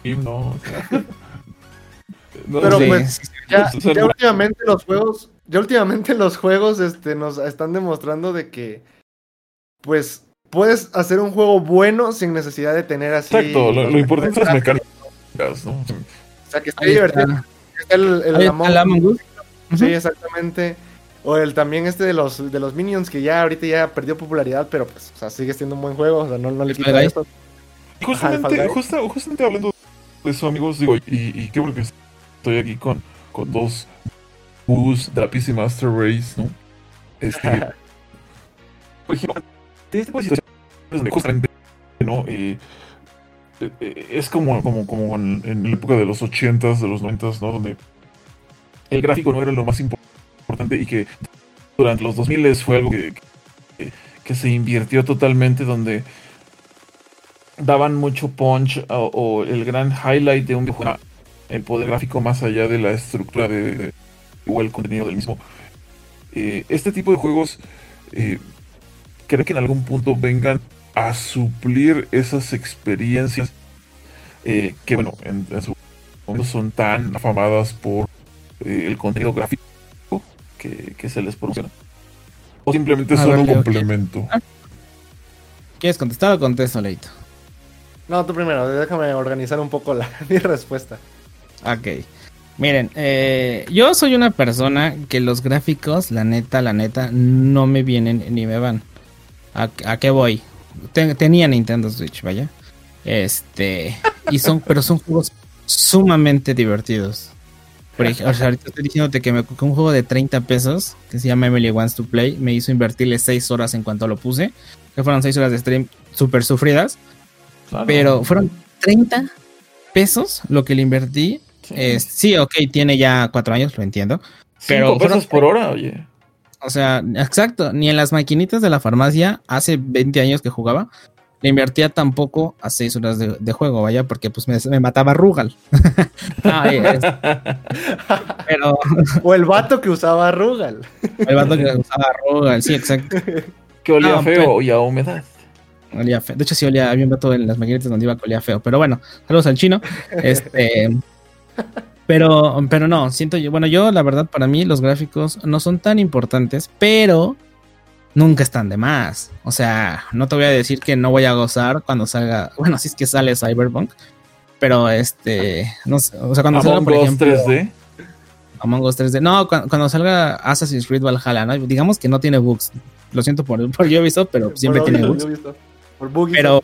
Steam, ¿no? O sea, no Pero sé. pues. Ya, ya últimamente los juegos, ya últimamente los juegos este, nos están demostrando de que, pues, puedes hacer un juego bueno sin necesidad de tener así. Exacto, lo, importante las mecánicas, ¿no? O sea, que esté divertido. el, el Ahí Among está el Among Us. Sí, exactamente. O el también este de los de los Minions que ya ahorita ya perdió popularidad, pero pues, o sea, sigue siendo un buen juego, o sea, no, no le El quita eso. Y Ajá, justamente, justa- justamente hablando de eso, amigos, digo, y, y qué bueno que estoy aquí con, con dos bus de la PC Master Race, ¿no? Este, donde justamente, ¿no? Eh, eh, eh, es como, como, como en, en la época de los 80s, de los 90s, ¿no? Donde el gráfico no era lo más importante y que durante los 2000 fue algo que, que, que se invirtió totalmente, donde daban mucho punch o, o el gran highlight de un videojuego el poder gráfico más allá de la estructura de, de- o el contenido del mismo. Eh, este tipo de juegos eh, creo que en algún punto vengan a suplir esas experiencias eh, que bueno en, en su momento son tan afamadas por eh, el contenido gráfico que, que se les proporciona o simplemente A son ver, un complemento ¿Quieres contestar o contesto, Leito? No, tú primero, déjame organizar un poco la, mi respuesta. Ok. Miren, eh, yo soy una persona que los gráficos, la neta, la neta, no me vienen ni me van. ¿A, qué voy? Ten- tenía Nintendo Switch, vaya. Este. Y son, pero son juegos sumamente divertidos. Por ejemplo, o sea, ahorita estoy diciéndote que, me, un juego de 30 pesos, que se llama Emily Wants to Play, me hizo invertirle 6 horas en cuanto lo puse. Que fueron 6 horas de stream súper sufridas. Claro. Pero fueron 30 pesos lo que le invertí. Sí. Sí, ok, tiene ya cuatro años, lo entiendo. pero Cinco pesos fueron- por hora, oye. O sea, exacto, ni en las maquinitas de la farmacia hace 20 años que jugaba, le invertía tampoco a 6 horas de, de juego, vaya, porque pues me, me mataba Rugal. Ah, es- pero O el vato que usaba Rugal. el vato que usaba Rugal, sí, exacto. Que olía No, feo pero- y a humedad. Olía feo. De hecho, sí olía, había un vato en las maquinitas donde iba que olía feo. Pero bueno, saludos al chino. Este. Pero, pero no, siento yo. Bueno, yo, la verdad, para mí, los gráficos no son tan importantes, pero nunca están de más. O sea, no te voy a decir que no voy a gozar cuando salga. Bueno, si es que sale Cyberpunk. Pero este. No sé, o sea, cuando salga, Among por Us ejemplo. 3D. Among Us 3D. No, cu- cuando, salga Assassin's Creed Valhalla, ¿no? Digamos que no tiene bugs. Lo siento por, por Ubisoft, pero siempre Por tiene bugs. Por. Pero,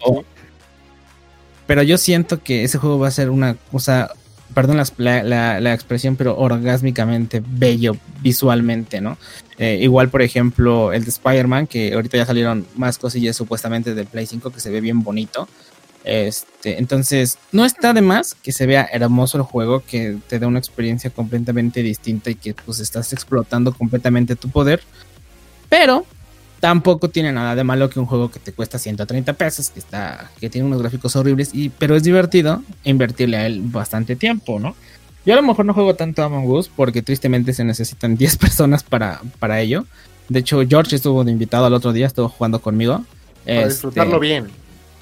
pero yo siento que ese juego va a ser una cosa, perdón la- la expresión, pero orgásmicamente bello visualmente, ¿no? Eh, igual, por ejemplo, el de Spider-Man, que ahorita ya salieron más cosillas supuestamente del Play 5 que se ve bien bonito. Este, entonces, no está de más que se vea hermoso el juego, que te da una experiencia completamente distinta y que pues estás explotando completamente tu poder. Pero tampoco tiene nada de malo que un juego que te cuesta 130 pesos, que está, que tiene unos gráficos horribles, y, pero es divertido invertirle a él bastante tiempo, ¿no? Yo a lo mejor no juego tanto Among Us porque tristemente se necesitan 10 personas para, para ello. De hecho, George estuvo de invitado al otro día, estuvo jugando conmigo. Para Este, disfrutarlo bien.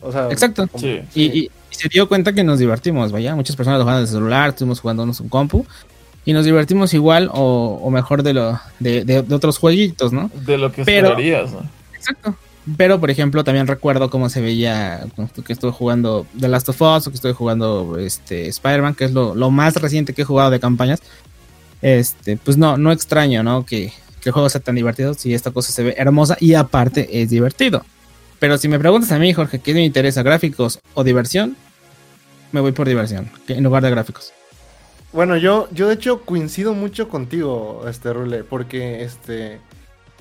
O sea, Exacto. Sí. Y, y- y se dio cuenta que nos divertimos, vaya. Muchas personas lo jugaban desde el celular, estuvimos jugándonos un compu. Y nos divertimos igual o, o mejor de, lo, de, de- de otros jueguitos, ¿no? De lo que Pero- esperarías, ¿no? Exacto. Pero, por ejemplo, también recuerdo cómo se veía que estuve jugando The Last of Us o que estuve jugando este, Spider-Man, que es lo, lo más reciente que he jugado de campañas. Este, pues no, no extraño, ¿no? Que, que el juego sea tan divertido si esta cosa se ve hermosa y aparte es divertido. Pero si me preguntas a mí, Jorge, ¿qué me interesa, gráficos o diversión? Me voy por diversión, en lugar de gráficos. Bueno, yo, yo de hecho coincido mucho contigo, este Rule, porque este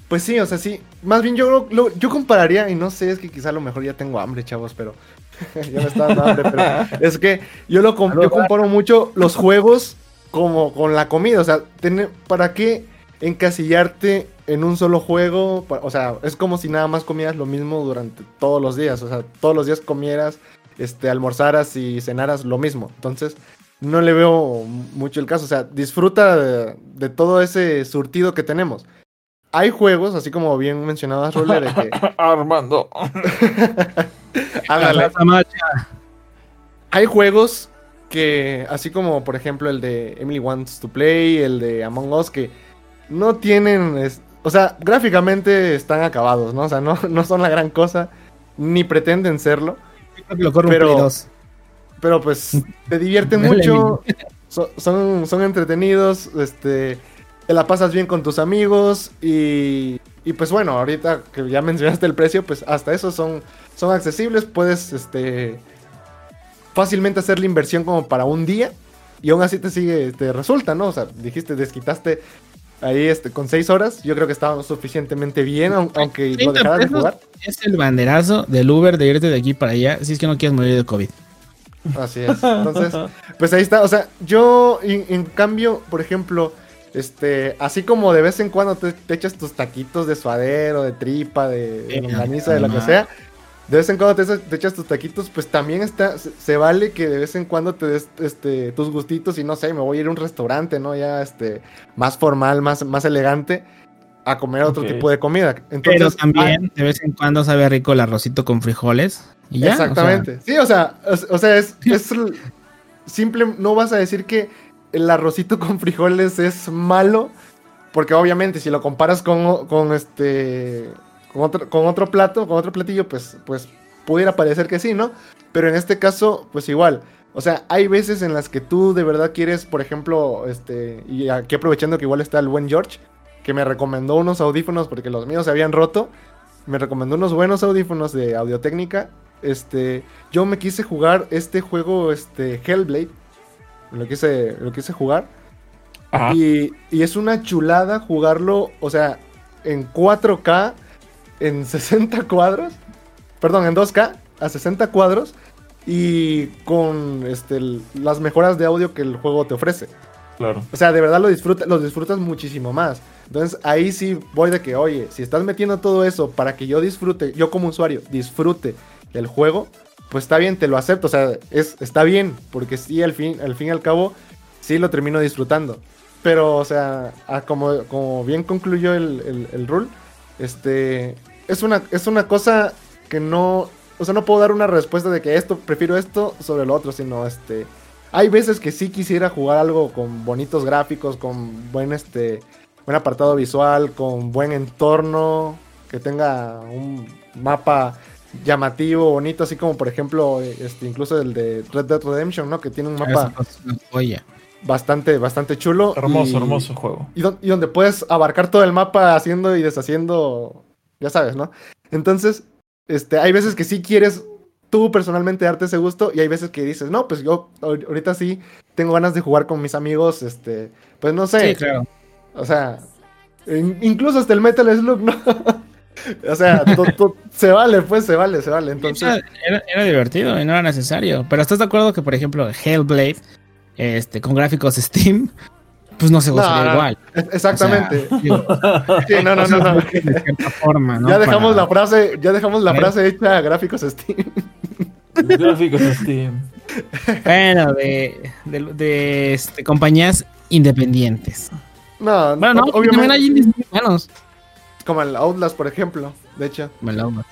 Pues sí, o sea, sí. Más bien yo lo- yo compararía, y no sé, es que quizá a lo mejor ya tengo hambre, chavos, pero ya me está dando hambre, pero es que yo lo yo comparo mucho los juegos como con la comida, o sea, tener- ¿para qué encasillarte en un solo juego? O sea, es como si nada más comieras lo mismo durante todos los días, o sea, todos los días comieras, este, almorzaras y cenaras lo mismo. Entonces, no le veo mucho el caso, o sea, disfruta de, de todo ese surtido que tenemos. Hay juegos, así como bien mencionabas, Rule, de que Armando. Macha. hay juegos que, así como por ejemplo el de Emily Wants to Play, el de Among Us, que no tienen, es- o sea, gráficamente están acabados, ¿no? O sea, no, no son la gran cosa, ni pretenden serlo, Yo creo que lo corre un Pero- Play 2. Pero pues te divierten Dale, mucho, so- son, son entretenidos, este, te la pasas bien con tus amigos y, y pues bueno, ahorita que ya mencionaste el precio, pues hasta eso son, son accesibles, puedes, este, fácilmente hacer la inversión como para un día y aún así te sigue, te resulta, ¿no? O sea, dijiste, desquitaste ahí este, con seis horas, yo creo que estaba suficientemente bien, aun- aunque lo 30 dejaras de jugar. Es el banderazo del Uber de irte de aquí para allá si es que no quieres morir de COVID. Así es. Entonces, pues ahí está. O sea, yo, en, cambio, por ejemplo, este, así como de vez en cuando te, te echas tus taquitos de suadero, de tripa, de, de longaniza, de lo que sea. De vez en cuando te, echas- te echas tus taquitos, pues también está, se, se vale que de vez en cuando te des este, tus gustitos y no sé, me voy a ir a un restaurante, ¿no? Ya este, más formal, más, más elegante, a comer otro tipo de comida. Entonces, Pero ah, también de vez en cuando sabe rico el arrocito con frijoles. Y ya, o sea, Exactamente. sí, o sea, o, o sea, es, es simple, no vas a decir que el arrocito con frijoles es malo, porque obviamente si lo comparas con, con este con otro, con otro plato, con otro platillo, pues, pues pudiera parecer que sí, ¿no? Pero en este caso, pues igual. O sea, hay veces en las que tú de verdad quieres, por ejemplo, este, y aquí aprovechando que igual está el buen George, que me recomendó unos audífonos porque los míos se habían roto. Me recomendó unos buenos audífonos de Audiotécnica. Este, yo me quise jugar este juego, este, Hellblade. Lo quise, lo quise jugar. Ajá. Y, y es una chulada jugarlo, o sea, en 4K, en 60 cuadros. Perdón, en 2K, a 60 cuadros. Y con este, las mejoras de audio que el juego te ofrece. Claro. O sea, de verdad lo, disfruta, lo disfrutas muchísimo más. Entonces ahí sí voy de que, oye, si estás metiendo todo eso para que yo disfrute, yo como usuario, disfrute el juego, pues está bien, te lo acepto. O sea, es, está bien, porque sí, al fin, al fin y al cabo, sí lo termino disfrutando. Pero, o sea, como, como bien concluyó el, el, el rule, este, es una, es una cosa que no, o sea, no puedo dar una respuesta de que esto, prefiero esto sobre lo otro, sino este, hay veces que sí quisiera jugar algo con bonitos gráficos, con buen este buen apartado visual, con buen entorno, que tenga un mapa llamativo, bonito, así como por ejemplo, este incluso el de Red Dead Redemption, ¿no? Que tiene un mapa bastante bastante chulo Hermoso, y- hermoso juego. y, don- y donde puedes abarcar todo el mapa haciendo y deshaciendo, ya sabes, ¿no? Entonces, este, hay veces que sí quieres tú personalmente darte ese gusto y hay veces que dices, no, pues yo ahor- ahorita sí tengo ganas de jugar con mis amigos, este, pues no sé, Sí, claro. O sea, in- incluso hasta el Metal Slug, ¿no? o sea, to- to- se vale, pues se vale, se vale. Entonces, Era, era- era divertido y no era necesario. Pero ¿estás de acuerdo que, por ejemplo, Hellblade, este, con gráficos Steam, pues no se gozaría No, igual? exactamente. O sea, digo, Sí, no, no, no, no. de cierta forma, ¿no? Ya dejamos Para- la frase, ya dejamos la ver. frase hecha a gráficos Steam. Gráficos Steam. Bueno, de, de, de, este, compañías independientes. No, Bueno, no, obviamente. hay indies muy buenos. Como el Outlast, por ejemplo, de hecho. La amo.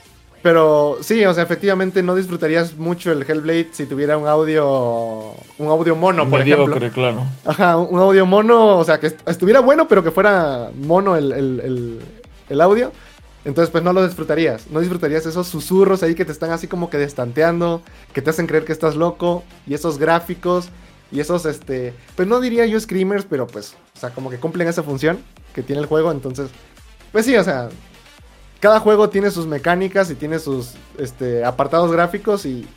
Pero sí, o sea, efectivamente no disfrutarías mucho el Hellblade si tuviera un audio. Un audio mono, por ejemplo. Mediocre, claro. Ajá, un audio mono, o sea, que est- estuviera bueno, pero que fuera mono el, el- el- el audio. Entonces, pues no lo disfrutarías. No disfrutarías esos susurros ahí que te están así como que destanteando, que te hacen creer que estás loco, y esos gráficos, y esos, este. Pues no diría yo screamers, pero pues, o sea, como que cumplen esa función que tiene el juego. Entonces, pues sí, o sea, cada juego tiene sus mecánicas y tiene sus este, apartados gráficos y,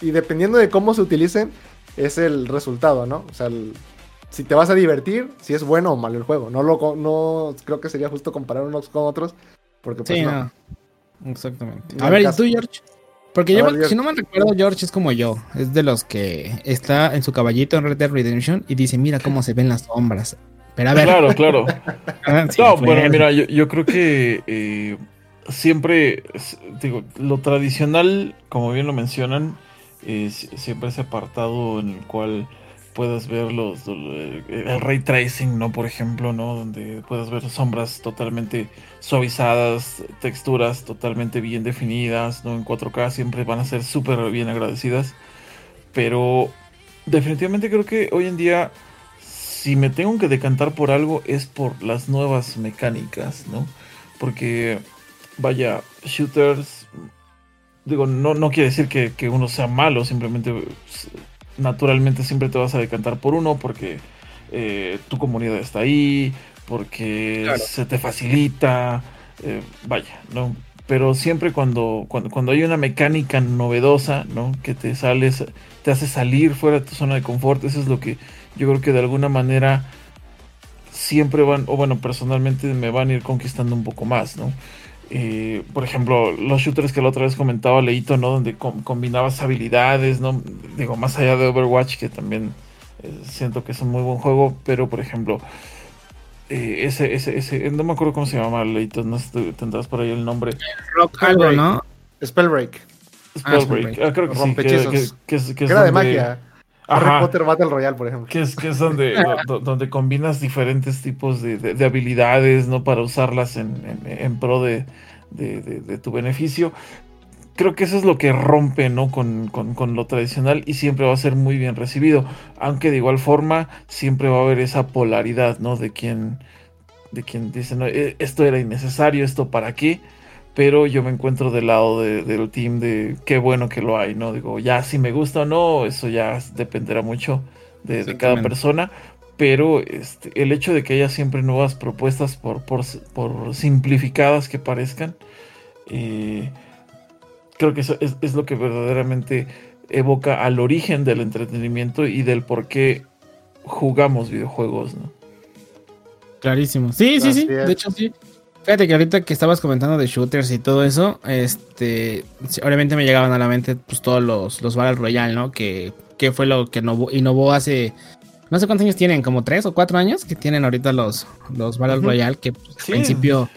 y dependiendo de cómo se utilicen es el resultado, ¿no? O sea, el- si te vas a divertir, si es bueno o malo el juego. No, lo, no creo que sería justo comparar unos con otros. Porque pues Sí, no. no. Exactamente. No A ver, ¿y tú, George? Porque yo, ver, George. si no me recuerdo, George es como yo. Es de los que está en su caballito en Red Dead Redemption y dice, mira cómo se ven las sombras. Pero a ver. Claro, claro. ah, sí, No, bueno, mira, yo, yo creo que eh, siempre, digo, lo tradicional, como bien lo mencionan, es siempre ese apartado en el cual puedas ver los, el, el ray tracing, ¿no? Por ejemplo, ¿no? Donde puedas ver sombras totalmente suavizadas, texturas totalmente bien definidas, ¿no? En 4K siempre van a ser súper bien agradecidas. Pero definitivamente creo que hoy en día si me tengo que decantar por algo es por las nuevas mecánicas, ¿no? Porque, vaya, shooters, digo, no, no quiere decir que, que uno sea malo, simplemente, naturalmente siempre te vas a decantar por uno porque eh, tu comunidad está ahí, porque Claro. se te facilita, eh, vaya, ¿no? Pero siempre cuando, cuando, cuando hay una mecánica novedosa, ¿no? Que te sales, te hace salir fuera de tu zona de confort, eso es lo que yo creo que de alguna manera siempre van, o bueno, personalmente me van a ir conquistando un poco más, ¿no? Eh, por ejemplo, los shooters que la otra vez comentaba Leito, ¿no? Donde com- combinabas habilidades, ¿no? Digo, más allá de Overwatch, que también eh, siento que es un muy buen juego, pero por ejemplo, eh, ese, ese, ese, no me acuerdo cómo se llama Leito, no sé tendrás por ahí el nombre. Rock algo, ¿no? Spellbreak. Ah, Spellbreak, Spellbreak. ah, creo que sí, que, que- que es, que Que es era de donde- Ajá. Harry Potter Battle Royale, por ejemplo. Que es, que es donde, do- do- donde combinas diferentes tipos de, de- de habilidades, ¿no? Para usarlas en, en- en pro de, de- tu beneficio. Creo que eso es lo que rompe, ¿no? Con, con- con lo tradicional y siempre va a ser muy bien recibido. Aunque de igual forma siempre va a haber esa polaridad, ¿no? De quien, de quien dice, no, "Eh, esto era innecesario, esto para qué. Pero yo me encuentro del lado de- del team de qué bueno que lo hay, ¿no? Digo, ya si me gusta o no, eso ya dependerá mucho de, de cada persona. Pero este, el hecho de que haya siempre nuevas propuestas, por, por, por simplificadas que parezcan, eh, creo que eso es, es lo que verdaderamente evoca al origen del entretenimiento y del por qué jugamos videojuegos, ¿no? Clarísimo. Sí, sí, sí. De hecho, sí. Fíjate que ahorita que estabas comentando de shooters y todo eso, este, obviamente me llegaban a la mente pues todos los, los Battle Royale, ¿no? Que, que fue lo que innovó, innovó hace, no sé cuántos años tienen, como tres o cuatro años que tienen ahorita los, los Battle Ujú. Royale, que pues, al principio,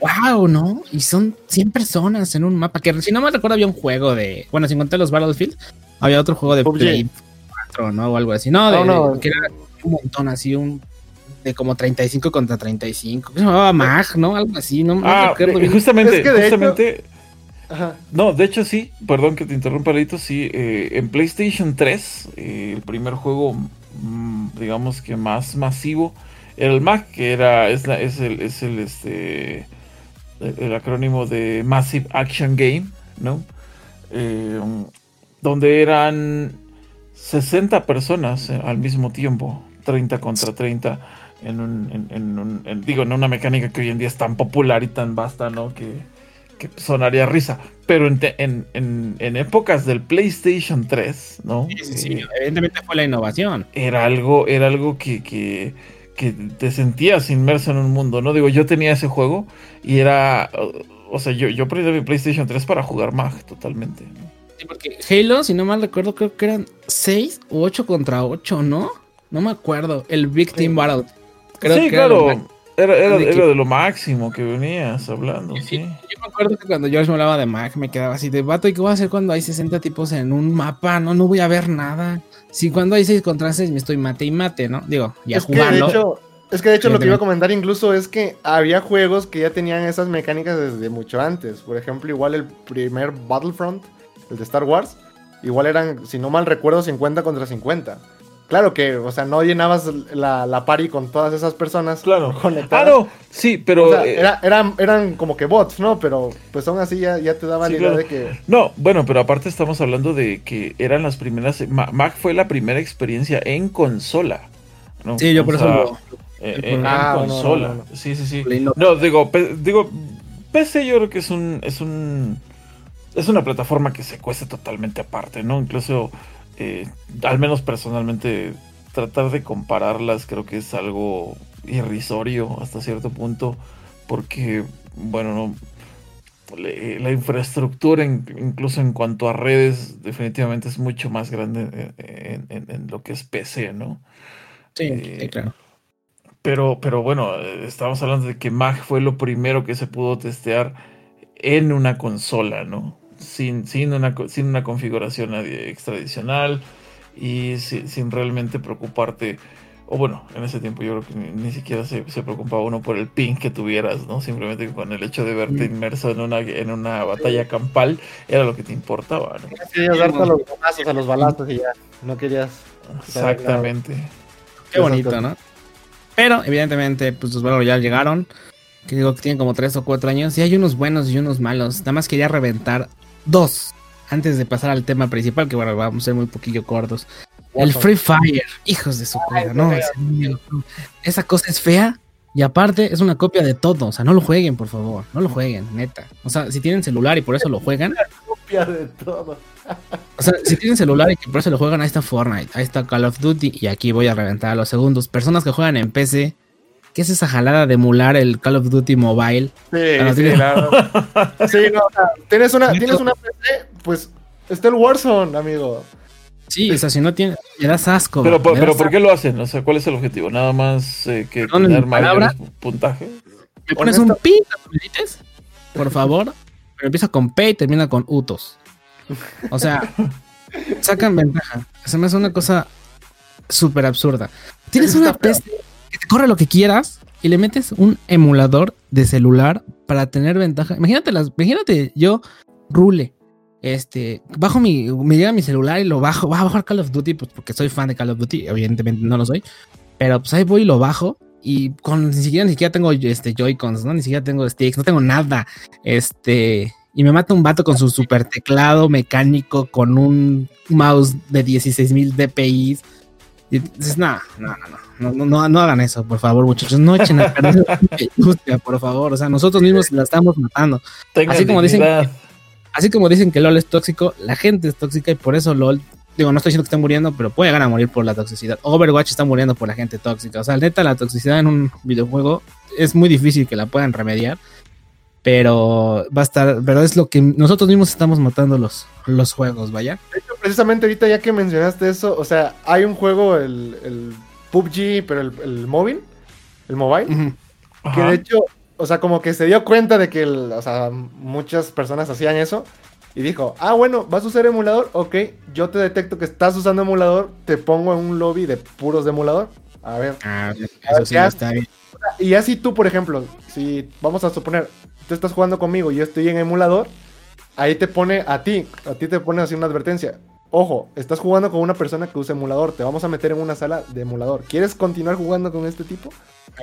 wow, ¿no? Y son 100 personas en un mapa, que si no me recuerdo había un juego de, bueno, sin contar los Battlefield, había otro juego de. Play 4, ¿no? O algo así, no, de, No, no. de- que era un montón así, un de como 35 contra 35. ¿Qué se llamaba Mag, no? Algo así, no, no Ah, recuerdo bien. justamente, Es que de hecho- justamente, Ajá. no, de hecho sí, perdón que te interrumpa, Leito, sí, eh, en PlayStation 3, eh, el primer juego, mm, digamos que más masivo, era el MAC, que era, es, la- es el, es el, este, el, el acrónimo de Massive Action Game, ¿no? Eh, donde eran 60 personas eh, al mismo tiempo, 30 contra 30, en un, en, en un- en- digo, en una mecánica que hoy en día es tan popular y tan vasta, ¿no? Que, que sonaría risa. Pero en, te- en, en- en épocas del PlayStation 3, ¿no? Sí, sí, sí, Eh, evidentemente fue la innovación. era algo, era algo que, que, que te sentías inmerso en un mundo, ¿no? Digo, yo tenía ese juego y era, o sea, yo, yo prendí mi PlayStation 3 para jugar Mag totalmente. ¿no? Sí, porque Halo, si no mal recuerdo, creo que eran 6 u 8 contra 8, ¿no? No me acuerdo. El Big Team Battle. Creo sí, que claro, era, era, de era que- de lo máximo que venías hablando, sí. Yo me acuerdo que cuando George me hablaba de Mag, me quedaba así de vato. ¿Y qué voy a hacer cuando hay 60 tipos en un mapa? No, no voy a ver nada. Si cuando hay 6 contra 6 me estoy mate y mate, ¿no? Digo, ya es, que de jugando. es que de hecho lo que iba a comentar incluso es que había juegos que ya tenían esas mecánicas desde mucho antes. Por ejemplo, igual el primer Battlefront, el de Star Wars, igual eran, si no mal recuerdo, 50 contra 50. Claro que, o sea, no llenabas la, la party con todas esas personas Claro. Ah, conectadas. no, sí, pero... O sea, eh, era- eran, eran como que bots, ¿no? Pero pues aún así ya, ya te daban Sí, la idea claro. de que... No, bueno, pero aparte estamos hablando de que eran las primeras... Ma- Mac fue la primera experiencia en consola. ¿no? Sí, yo O por eso lo- eh, en, Ah, en no, no, consola. no, no. Sí, sí, sí. No. No, digo, pe- digo, PC yo creo que es un, es un, es una plataforma que se cuesta totalmente aparte, ¿no? Incluso, eh, al menos personalmente, tratar de compararlas creo que es algo irrisorio hasta cierto punto, porque, bueno, no, le- la infraestructura, in- incluso en cuanto a redes, definitivamente es mucho más grande en, en- en lo que es PC, ¿no? Sí, Eh, sí, claro. Pero, pero bueno, eh, estamos hablando de que Mag fue lo primero que se pudo testear en una consola, ¿no? Sin, sin, una, sin una configuración adi- extradicional y si- sin realmente preocuparte. O bueno, en ese tiempo yo creo que ni, ni siquiera se, se preocupaba uno por el ping que tuvieras, ¿no? Simplemente con el hecho de verte inmerso en una, en una batalla campal era lo que te importaba, ¿no? Querías darte a los balazos, a los balazos y ya. No querías. Exactamente. Qué bonito, ¿no? Pero, evidentemente, pues los Battle Royale llegaron. Que digo que tienen como 3 o 4 años. Y hay unos buenos y unos malos. Nada más quería reventar dos. Antes de pasar al tema principal, que bueno, vamos a ser muy poquillo cortos. El Free Fire. Hijos de su cuida, ¿no? feo. Esa cosa es fea. Y aparte, es una copia de todo. O sea, no lo jueguen, por favor. No lo jueguen, neta. O sea, si tienen celular y por eso lo juegan. Copia de todo. O sea, si tienen celular y que por eso lo juegan, ahí está Fortnite, ahí está Call of Duty y aquí voy a reventar a los segundos. Personas que juegan en PC, ¿qué es esa jalada de emular el Call of Duty Mobile? Sí, Bueno, sí, tiene- claro. Sí, no, o sea, tienes una, tienes una PC, pues está el Warzone, amigo. Sí, o sea, si no tienes, le das asco. Pero, por- pero das ¿por qué lo hacen? O sea, ¿cuál es el objetivo? ¿Nada más eh, que tener mayores puntaje? ¿Me pones un pi, ¿me dices? Por favor. Pero empieza con P y termina con Utos. O sea, sacan ventaja. Se me hace una cosa súper absurda. Tienes una. PC corre lo que quieras y le metes un emulador de celular para tener ventaja. Imagínate, las, imagínate yo, Rule. Este, bajo mi, me llega mi celular y lo bajo, voy a bajar Call of Duty, pues porque soy fan de Call of Duty, evidentemente no lo soy, pero pues ahí voy y lo bajo y con ni siquiera ni siquiera tengo este Joy-Cons, ¿no? Ni siquiera tengo sticks, no tengo nada. Este, y me mata un vato con su super teclado mecánico con un mouse de 16.000 dpi. Y dices, no, no, no, no, no, no, no hagan eso, por favor, muchachos, no echen a perder la industria, por favor. O sea, nosotros mismos la estamos matando. Así como dicen- dignidad. Así como dicen que LOL es tóxico, la gente es tóxica y por eso LOL, digo, no estoy diciendo que está muriendo, pero puede llegar a morir por la toxicidad. Overwatch está muriendo por la gente tóxica. O sea, neta, la toxicidad en un videojuego es muy difícil que la puedan remediar. Pero va a estar, pero es lo que nosotros mismos estamos matando los, los juegos, vaya. De hecho, precisamente ahorita ya que mencionaste eso, o sea, hay un juego, el, el PUBG, pero el, el móvil, el mobile, que Ajá. de hecho, o sea, como que se dio cuenta de que, el- o sea, muchas personas hacían eso y dijo, ah, bueno, ¿vas a usar emulador? Ok, yo te detecto que estás usando emulador, te pongo en un lobby de puros de emulador. A ver, Ah, eso sí está bien. y así tú, por ejemplo, si vamos a suponer, tú estás jugando conmigo y yo estoy en emulador, ahí te pone a ti, a ti te pone así una advertencia. Ojo, estás jugando con una persona que usa emulador, te vamos a meter en una sala de emulador. ¿Quieres continuar jugando con este tipo?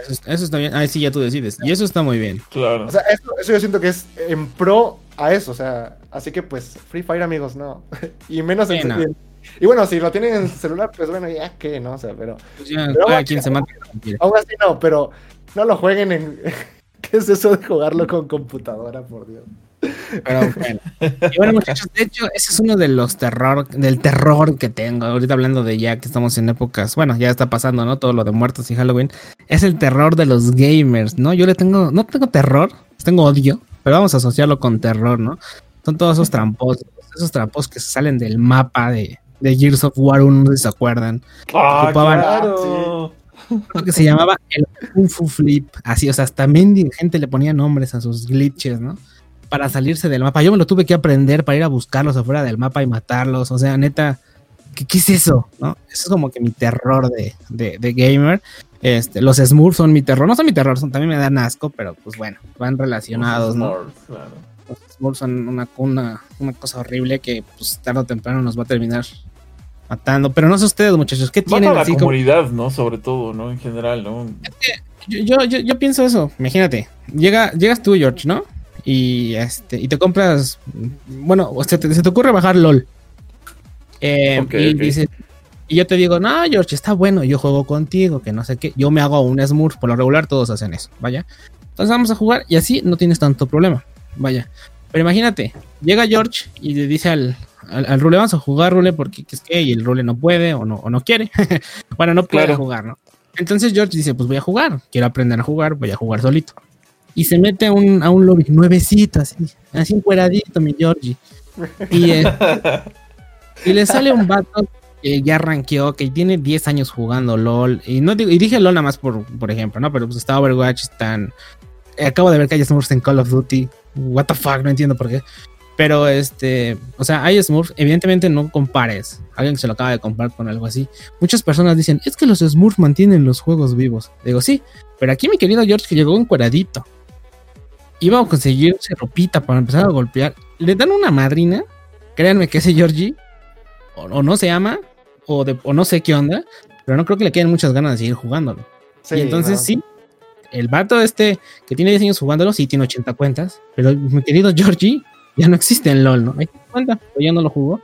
Eso, eso está bien. Ah, sí, ya tú decides. Y eso está muy bien. Claro. O sea, eso, eso yo siento que es en pro a eso, o sea, así que pues Free Fire amigos, no. y menos en Sí, no. Y bueno, si lo tienen en celular, pues bueno, ya que no, o sea, pero Pues ya, Pero quien se mata aún así no, pero no lo jueguen en ¿Qué es eso de jugarlo con computadora, por Dios? Pero bueno. Y bueno, muchachos, de hecho, ese es uno de los terror, del terror que tengo. Ahorita hablando de ya que estamos en épocas, bueno, ya está pasando, ¿no? Todo lo de muertos y Halloween. Es el terror de los gamers, ¿no? Yo le tengo, no tengo terror, tengo odio, pero vamos a asociarlo con terror, ¿no? Son todos esos tramposos, esos tramposos que salen del mapa de, de Gears of War 1, no sé si se acuerdan. Ah, ocupaban- claro. Creo que se llamaba el Kung Fu Flip. Así, o sea, también gente le ponía nombres a sus glitches, ¿no? Para salirse del mapa. Yo me lo tuve que aprender para ir a buscarlos afuera del mapa y matarlos. O sea, neta, ¿qué, qué es eso? ¿No? Eso es como que mi terror de, de, de gamer. Este, los Smurfs son mi terror. No son mi terror, son, también me dan asco, pero pues bueno, van relacionados, ¿no? Smurfs, claro. Los Smurfs son una, una, una cosa horrible que pues tarde o temprano nos va a terminar matando. Pero no sé ustedes, muchachos, ¿qué Mata tienen a la así como... comunidad, ¿no? Sobre todo, ¿no? En general, ¿no? Yo, yo, yo, yo pienso eso. Imagínate, llega, llegas tú, George, ¿no? Y este, y te compras. Bueno, o sea, te- se te ocurre bajar LOL. Eh, Ok, y ok. dices. Y yo te digo, no, George, está bueno, yo juego contigo, que no sé qué. Yo me hago un Smurf, por lo regular todos hacen eso, vaya. Entonces vamos a jugar y así no tienes tanto problema, vaya. Pero imagínate, llega George y le dice al, al, al Rule, vamos a jugar Rule porque es que y el Rule no puede o no, o no quiere. bueno, no puede Claro. jugar, ¿no? Entonces George dice, pues voy a jugar, quiero aprender a jugar, voy a jugar solito. Y se mete a un, a un lobby nuevecito, así, así encueradito, mi Georgie. Y, eh, y le sale un vato que ya rankeó, que tiene 10 años jugando LOL. Y no digo, y dije LOL nada más por, por ejemplo, ¿no? Pero pues está Overwatch, están. eh, acabo de ver que hay Smurfs en Call of Duty. What the fuck, no entiendo por qué. Pero este, o sea, hay Smurfs, evidentemente no compares. Alguien que se lo acaba de comprar con algo así. Muchas personas dicen, es que los Smurfs mantienen los juegos vivos. Digo, sí, pero aquí mi querido George que llegó encueradito. Iba a conseguirse ropita para empezar a golpear. Le dan una madrina. Créanme que ese Georgie o, o no se ama o, de- o no sé qué onda, pero no creo que le queden muchas ganas de seguir jugándolo. Sí, y entonces no. sí, el vato este que tiene 10 años jugándolo, sí tiene 80 cuentas, pero mi querido Georgie ya no existe en LOL, ¿no? Hay cuenta, pero ya no lo jugó.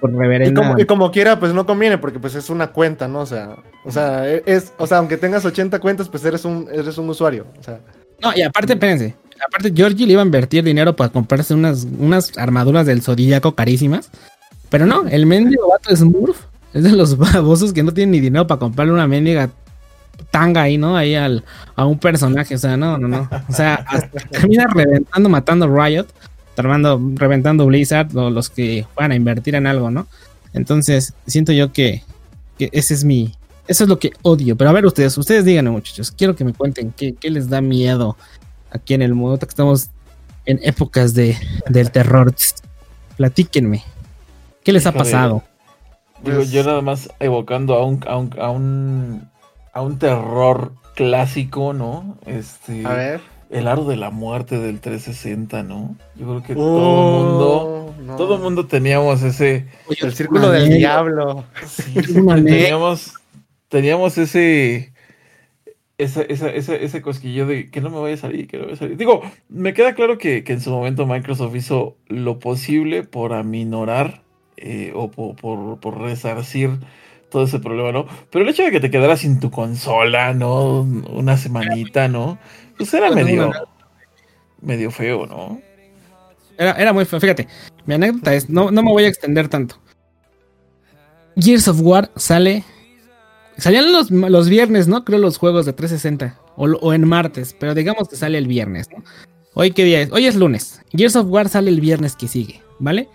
Por Y reverenda. como, y como quiera, pues no conviene, porque pues es una cuenta, ¿no? O sea, o sea, es, o sea, aunque tengas 80 cuentas, pues eres un, eres un usuario. O sea, No, y aparte, espérense. Aparte, Georgie le iba a invertir dinero para comprarse unas, unas armaduras del Zodíaco carísimas. Pero no, el mendigo vato Smurf es de los babosos que no tienen ni dinero para comprarle una mendiga tanga ahí, ¿no? Ahí al, a un personaje. O sea, no, no, no. O sea, hasta termina reventando, matando Riot, terminando, reventando Blizzard o los que van a invertir en algo, ¿no? Entonces, siento yo que, que ese es mi. Eso es lo que odio. Pero a ver, ustedes, ustedes díganme, muchachos. Quiero que me cuenten qué, qué les da miedo aquí en el mundo. Que estamos en épocas de, del terror. Platíquenme. ¿Qué les ha pasado? Digo, Pues- yo nada más evocando a un, a un, a un, a un terror clásico, ¿no? Este, a ver. El aro de la muerte del 360, ¿no? Yo creo que Uh, todo mundo, no. todo mundo teníamos ese, El círculo del diablo. sí, teníamos, teníamos ese, esa, esa, esa- ese cosquillo de que no me vaya a salir, que no me vaya a salir. Digo, me queda claro que, que en su momento Microsoft hizo lo posible por aminorar eh, o por, por, por resarcir todo ese problema, ¿no? Pero el hecho de que te quedaras sin tu consola, ¿no? Una semanita, ¿no? Pues era medio, medio feo, ¿no? Era, era muy feo. Fíjate, mi anécdota es, no, no me voy a extender tanto. Gears of War sale. Salían los, los viernes, ¿no? Creo los juegos de 360. O, o en martes. Pero digamos que sale el viernes, ¿no? Hoy qué día es? Hoy es lunes. Gears of War sale el viernes que sigue, ¿vale?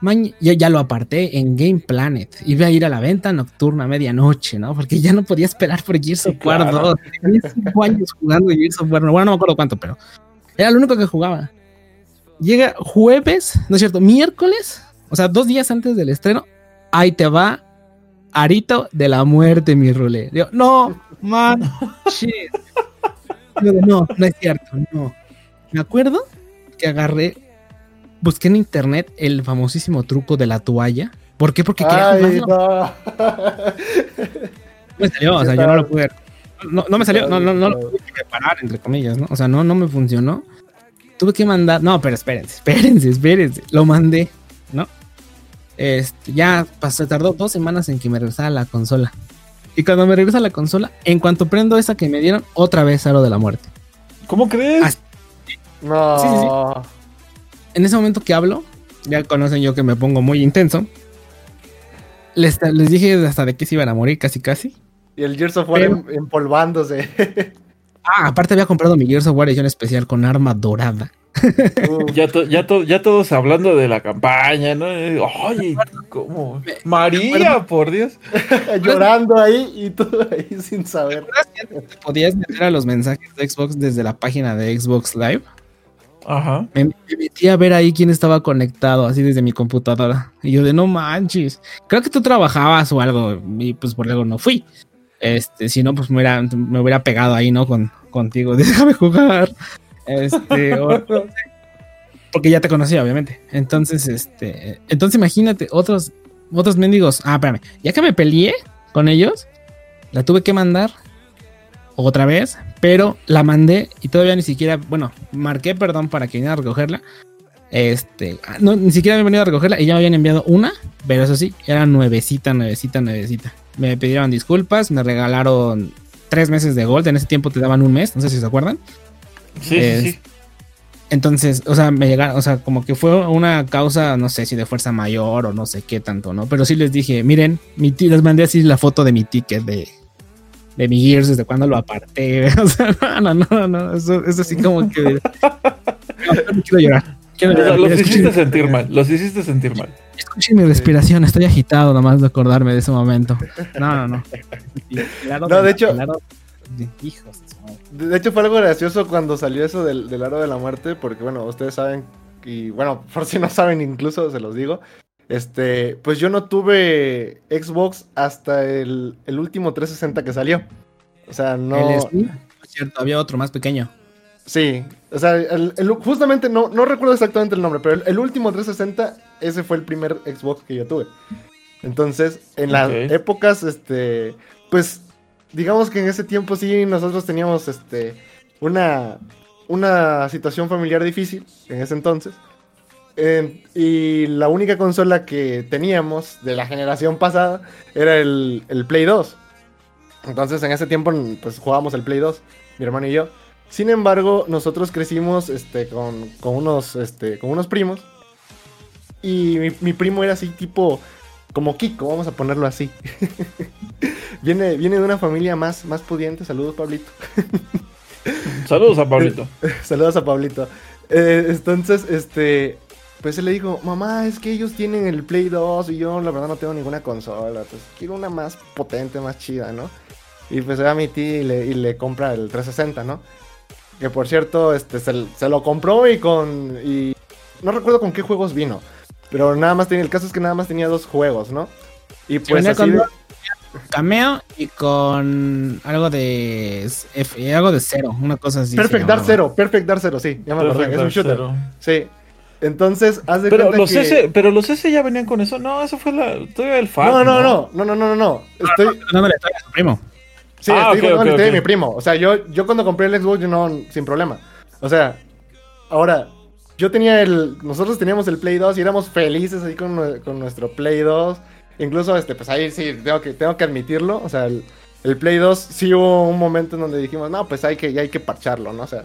Mañ- ya, ya lo aparté en Game Planet. Iba a ir a la venta nocturna a medianoche, ¿no? Porque ya no podía esperar por Gears of War claro. 2. Tenía cinco años jugando Gears of War. Bueno, no me acuerdo cuánto, pero era lo único que jugaba. Llega jueves, no es cierto, miércoles, o sea, dos días antes del estreno. Ahí te va Arito de la muerte, mi rule. Digo, no, man, shit. Digo, no, no es cierto, no. Me acuerdo que agarré, busqué en internet el famosísimo truco de la toalla. ¿Por qué? Porque quería Ay, no. Me salió, o sea, yo no lo pude. No, no me salió, no, no, no lo pude preparar, entre comillas, ¿no? O sea, no, no me funcionó. Tuve que mandar. No, pero espérense, espérense, espérense. Lo mandé, ¿no? Este, ya pasó, tardó dos semanas en que me regresara la consola. Y cuando me regresa la consola, en cuanto prendo esa que me dieron, otra vez Aro de la Muerte. ¿Cómo crees? Ah, No. Sí, sí, En ese momento que hablo, ya conocen yo que me pongo muy intenso. Les, les dije hasta de que se iban a morir, casi casi. Y el Gears of War Pero- em- empolvándose. Ah, aparte había comprado mi Gears of War edición especial con arma dorada. Ya, to- ya, to- ya todos hablando de la campaña, ¿no? Oye, ¿cómo? María, por Dios. Llorando ahí y tú ahí sin saber. Podías meter a los mensajes de Xbox desde la página de Xbox Live. Ajá. Me, me metí a ver ahí quién estaba conectado, así desde mi computadora. Y yo de no manches. Creo que tú trabajabas o algo, y pues por algo no fui. Este, si no, pues me hubiera, me hubiera pegado ahí, ¿no? Con, contigo. Déjame jugar. Este, o- porque ya te conocía, obviamente. Entonces, este, entonces imagínate, otros, otros mendigos. Ah, espérame. Ya que me peleé con ellos, la tuve que mandar otra vez, pero la mandé y todavía ni siquiera, bueno, marqué perdón para que viniera a recogerla. Este, ah, no, ni siquiera habían venido a recogerla y ya me habían enviado una, pero eso sí, era nuevecita, nuevecita, nuevecita. Me pidieron disculpas, me regalaron tres meses de Gold, en ese tiempo te daban un mes, no sé si se acuerdan. Sí, Es- sí. Entonces, o sea, me llegaron, o sea, como que fue una causa, no sé si de fuerza mayor o no sé qué tanto, ¿no? Pero sí les dije, miren, mi les mandé así la foto de mi ticket de, de mi Gears, desde cuando lo aparté. O sea, no, no, no, no, eso es así como que. No, no quiero llorar. Quiero los Escuchen, hiciste sentir mal, los hiciste sentir mal. escuchen mi respiración, estoy agitado nomás de acordarme de ese momento. No, no, no. Claro, No, de hecho- claro, hijos. De hecho, fue algo gracioso cuando salió eso del, del aro de la muerte, porque bueno, ustedes saben, y bueno, por si no saben incluso, se los digo. Este, pues yo no tuve Xbox hasta el, el último 360 que salió. O sea, no. El Steam, es cierto, había otro más pequeño. Sí, o sea, el- el- justamente no, no recuerdo exactamente el nombre, pero el, el último 360, ese fue el primer Xbox que yo tuve. Entonces, en las épocas, este, pues, digamos que en ese tiempo sí nosotros teníamos, este, una, una situación familiar difícil en ese entonces. En- y la única consola que teníamos de la generación pasada era el, el Play 2. Entonces en ese tiempo pues jugábamos el Play 2, mi hermano y yo. Sin embargo, nosotros crecimos este, con, con unos, este, con unos primos. Y mi, mi primo era así tipo como Kiko, vamos a ponerlo así. viene, viene de una familia más, más pudiente. Saludos, Pablito. Saludos a Pablito. Saludos a Pablito. Eh, entonces, este, pues él le dijo, mamá, es que ellos tienen el Play 2 y yo la verdad no tengo ninguna consola, pues quiero una más potente, más chida, ¿no? Y pues va a mi tía y le, y le compra el 360, ¿no? Que por cierto, este, se, se lo compró y con, y no recuerdo con qué juegos vino, pero nada más tenía, el caso es que nada más tenía dos juegos, ¿no? Y pues así con de-. Cameo y con algo de F- algo de cero, una cosa así. se Perfect Dark. Zero, Perfect Dark Zero, sí, ya me acordé, Perfect es un shooter. Zero. Sí. Entonces, haz de Pero cuenta los, que... S, pero los S ya venían con eso. No, eso fue la, todavía el FAT. No, no, no, no, no, no, no, no. Estoy, Dándole historia a su primo. sí, Ah, estoy ok, contando la ok, historia de mi primo. O sea, yo, yo cuando compré el Xbox, yo no, sin problema. O sea, ahora, yo tenía el, nosotros teníamos el Play 2 y éramos felices ahí con, con nuestro Play 2. Incluso, este, pues ahí sí, tengo que, tengo que admitirlo. O sea, el, el Play 2 sí hubo un momento en donde dijimos, no, pues hay que, ya hay que parcharlo, ¿no? O sea,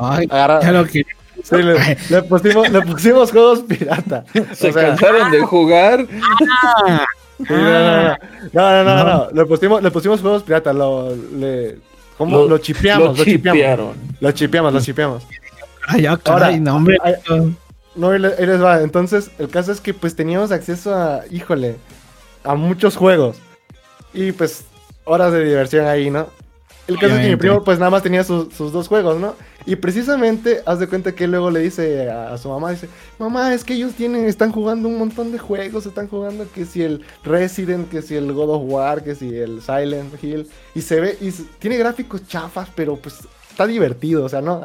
Ay, agarra- ya lo que. Sí, le, le pusimos, le pusimos juegos pirata. Se O sea, cansaron de jugar. Sí, no, no, no, no, no. Le pusimos, le pusimos juegos pirata, lo, le, ¿cómo? Lo, chipeamos, lo, chipeamos. chipearon. Lo chipeamos, lo chipeamos. Ay, ya, caray, Ahora, no, hombre. ay, No, ahí le- ahí les va. Entonces, el caso es que pues teníamos acceso a, híjole, a muchos juegos. Y pues, horas de diversión ahí, ¿no? El caso es que mi primo pues nada más tenía sus, sus dos juegos, ¿no? Y precisamente, haz de cuenta que él luego le dice a, a su mamá, dice, mamá, es que ellos tienen, están jugando un montón de juegos, están jugando que si el Resident, que si el God of War, que si el Silent Hill, y se ve, y tiene gráficos chafas, pero pues está divertido, o sea, ¿no?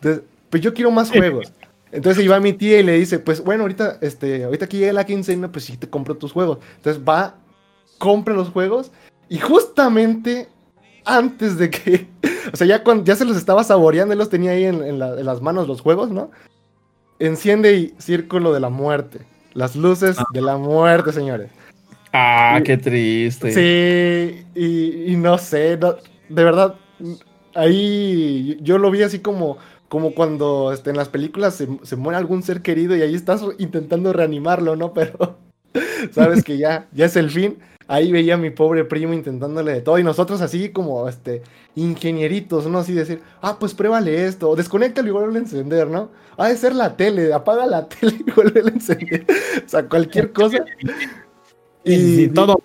Entonces, pues yo quiero más juegos. Entonces iba mi tía y le dice, pues bueno, ahorita, este, ahorita que llegue la quincena, pues sí te compro tus juegos. Entonces va, compra los juegos y justamente antes de que, o sea, ya, cuando, ya se los estaba saboreando, él los tenía ahí en, en la- en las manos los juegos, ¿no? Enciende y círculo de la muerte. Las luces de la muerte, señores. Ah, Y- qué triste. Sí, y, y no sé, no- de verdad, ahí yo lo vi así como, como cuando este, en las películas se, se muere algún ser querido y ahí estás intentando reanimarlo, ¿no? Pero sabes que ya, ya es el fin. Ahí veía a mi pobre primo intentándole de todo y nosotros así como, este, ingenieritos, ¿no? Así decir, ah, pues pruébale esto, o desconéctalo y vuelve a encender, ¿no? Ha de ser la tele, apaga la tele y vuelve a encender. O sea, cualquier cosa. Y sí, todo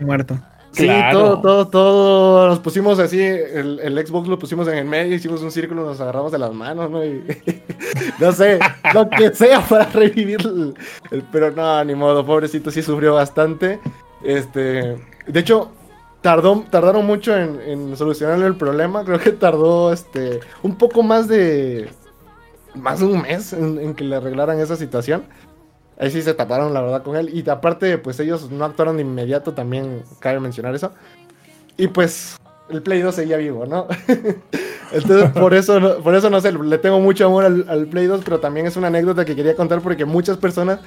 muerto. Sí, Claro. todo, todo, todo. Nos pusimos así, el, el Xbox lo pusimos en el medio, hicimos un círculo, nos agarramos de las manos, ¿no? Y, no sé, lo que sea para revivir el, el- Pero no, ni modo, pobrecito, sí sufrió bastante. Este, de hecho, tardó, tardaron mucho en, en solucionarle el problema. Creo que tardó este, un poco más de... Más de un mes en, que le arreglaran esa situación. Ahí sí se taparon, la verdad, con él. Y aparte, pues ellos no actuaron de inmediato, también cabe mencionar eso. Y pues, el Play 2 seguía vivo, ¿no? Entonces, por eso, por eso no sé, le tengo mucho amor al, al Play 2, pero también es una anécdota que quería contar porque muchas personas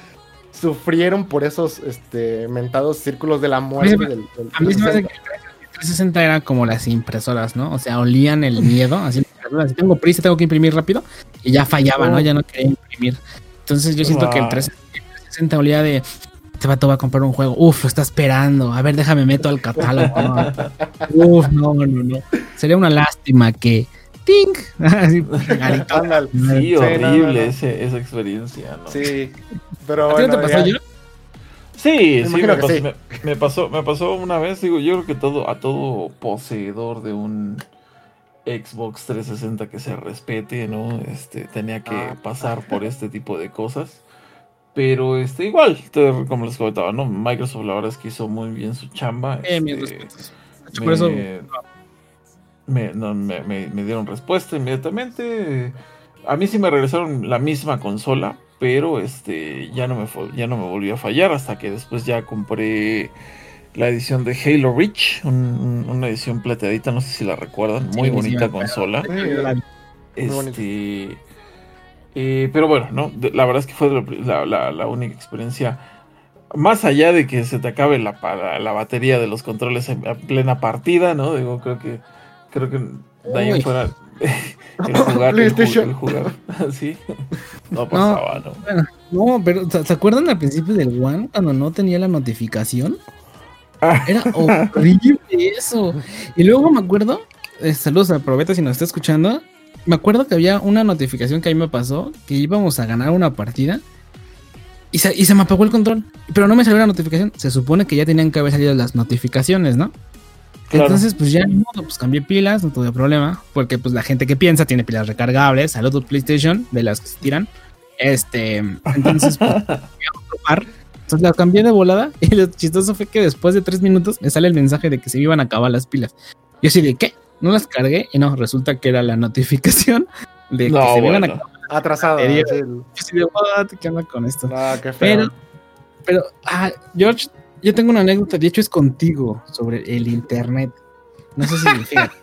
sufrieron por esos este, mentados círculos de la muerte. Del- del A mí se me hace 360. que el 360 era como las impresoras, ¿no? O sea, olían el miedo, así Si tengo prisa, tengo que imprimir rápido. Y ya fallaba, ¿no? Ya no quería imprimir. Entonces yo siento que el Wow. 360 olía de. Este vato va a comprar un juego. Uf, lo está esperando. A ver, déjame meto al catálogo. Uf, no, no, no. Sería una lástima que. ¡Ting! Así, regalito. Ándale. Sí, Sí, no, horrible no, no. ese- esa experiencia, ¿no? Sí. Pero ¿A no bueno, te pasó ya- yo? Sí, me pasó, sí. me- me pasó, me pasó una vez, digo, yo creo que todo, a todo poseedor de un Xbox 360 que se respete, ¿no? Este, tenía que Ah. pasar por este tipo de cosas. Pero este, igual, como les comentaba, ¿no? Microsoft la verdad es que hizo muy bien su chamba. Eh, mis este, respetos. Por eso. Me, no, me- me- me dieron respuesta inmediatamente. A mí sí me regresaron la misma consola, pero este ya no me ya no me volvió a fallar hasta que después ya compré la edición de Halo Reach, un- un- una edición plateadita, no sé si la recuerdan, muy sí, bonita consola. Sí. Este, eh, pero bueno, no, De- la verdad es que fue la, la- única experiencia. Más allá de que se te acabe la, la batería de los controles en, en plena partida, ¿no? Digo, creo que creo que Uy. fuera el jugar, el, ju- PlayStation. el jugar, sí, no pasaba, ¿no? Bueno, no, pero ¿se se acuerdan al principio del One cuando no tenía la notificación? Ah. Era horrible eso. Y luego me acuerdo, eh, saludos a Probeta si nos está escuchando. Me acuerdo que había una notificación que a mí me pasó que íbamos a ganar una partida y se, y se me apagó el control. Pero no me salió la notificación. Se supone que ya tenían que haber salido las notificaciones, ¿no? Claro. Entonces, pues ya pues cambié pilas, no tuve problema. Porque pues la gente que piensa tiene pilas recargables. Saludos PlayStation, de las que se tiran. Este, entonces, pues. Entonces las cambié de volada. Y lo chistoso fue que después de tres minutos me sale el mensaje de que se iban a acabar las pilas. Yo así de, ¿qué? No las cargué. Y no, resulta que era la notificación de que se iban a acabar. Atrasado. Yo así de, "What? ¿qué onda con esto? No, qué feo. Pero, pero, ah, George, yo tengo una anécdota, de hecho es contigo, sobre el internet. No sé si, fíjate,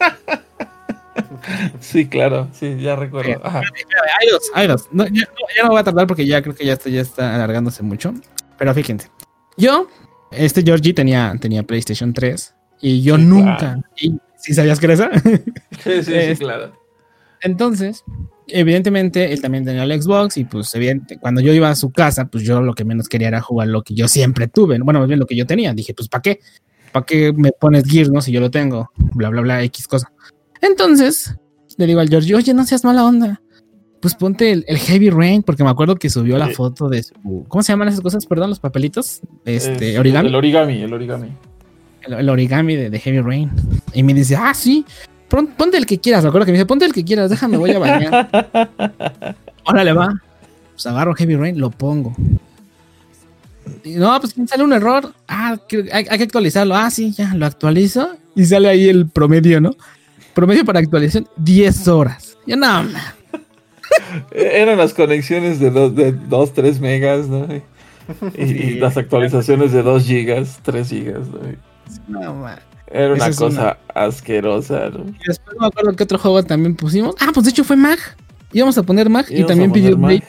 Sí, claro, sí, ya recuerdo. Ajá. hay dos. No, ya, no, ya no voy a tardar porque ya creo que ya está, ya está alargándose mucho. Pero fíjense, yo, este Georgie tenía, tenía PlayStation 3 y yo Sí, nunca, claro. y, ¿sí sabías que era esa? Sí, sí, sí, Es- claro. Entonces, evidentemente, él también tenía el Xbox y pues evidente, cuando yo iba a su casa, pues yo lo que menos quería era jugar lo que yo siempre tuve. Bueno, más bien lo que yo tenía. Dije, pues ¿para qué? ¿Para qué me pones Gears, no? Si yo lo tengo, bla, bla, bla, X cosa. Entonces, le digo al George, oye, no seas mala onda. Pues ponte el, el Heavy Rain, porque me acuerdo que subió la foto de su... ¿Cómo se llaman esas cosas? Perdón, los papelitos. Este, Es- origami. El origami, el origami. el, el origami de, de Heavy Rain. Y me dice, ah, sí, ponte el que quieras. Me acuerdo que me dice, ponte el que quieras, déjame, voy a bañar. Órale, va. Pues agarro Heavy Rain, lo pongo. Y, no, pues sale un error. Ah, hay, hay que actualizarlo. Ah, sí, ya, lo actualizo. Y sale ahí el promedio, ¿no? Promedio para actualización, 10 horas. Yo no, Eran las conexiones de 2, de dos, 3 megas, ¿no? Y, las actualizaciones de 2 gigas, 3 gigas, ¿no? no, ma. Era una Esa cosa asquerosa, ¿no? Y después no me acuerdo qué otro juego también pusimos. Ah, pues de hecho fue Mag. Íbamos a poner Mag y también pidió Play.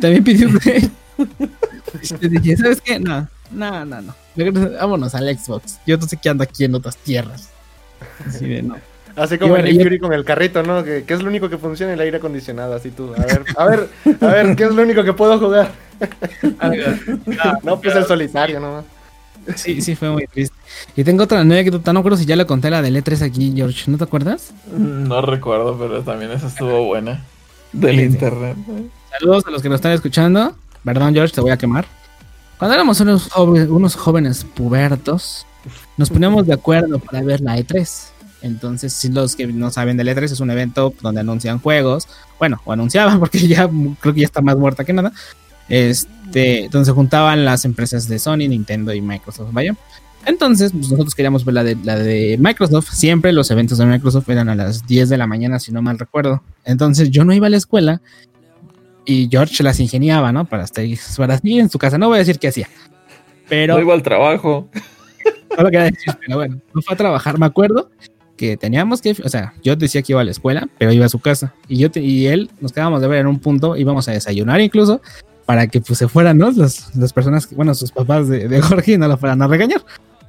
También pidió Play. y le dije, ¿sabes qué? No, no, no, no. Vámonos al Xbox. Yo no sé qué ando aquí en otras tierras. Así de no. Así como el Nick Fury con el carrito, ¿no? Que, que es lo único que funciona el aire acondicionado, así tú. A ver, a ver, a ver, ¿qué es lo único que puedo jugar? No, pues el solitario, ¿no? Sí, sí, fue muy triste. Y tengo otra anécdota, no recuerdo si ya la conté la del E3 aquí, George. ¿No te acuerdas? No recuerdo, pero también esa estuvo buena. Del Sí, sí. internet. ¿no? Saludos a los que nos están escuchando. Perdón, George, te voy a quemar. Cuando éramos unos, joven- unos jóvenes pubertos, nos poníamos de acuerdo para ver la E3. Entonces, si los que no saben del E3 es un evento donde anuncian juegos, bueno, o anunciaban porque ya creo que ya está más muerta que nada. Este, donde se juntaban las empresas de Sony, Nintendo y Microsoft, vaya. Entonces, pues nosotros queríamos ver la de, la de Microsoft. Siempre los eventos de Microsoft eran a las 10 de la mañana, si no mal recuerdo. Entonces, yo no iba a la escuela y George las ingeniaba, ¿no? Para estar para así en su casa. No voy a decir qué hacía. Pero No iba al trabajo. no lo quería decir, pero bueno, no fue a trabajar. Me acuerdo que teníamos que, o sea, yo decía que iba a la escuela, pero iba a su casa. Y yo te- y él nos quedábamos de ver en un punto, íbamos a desayunar incluso, para que pues se fueran, ¿no? Las, las personas, que- bueno, sus papás de, de Jorge no lo fueran a regañar.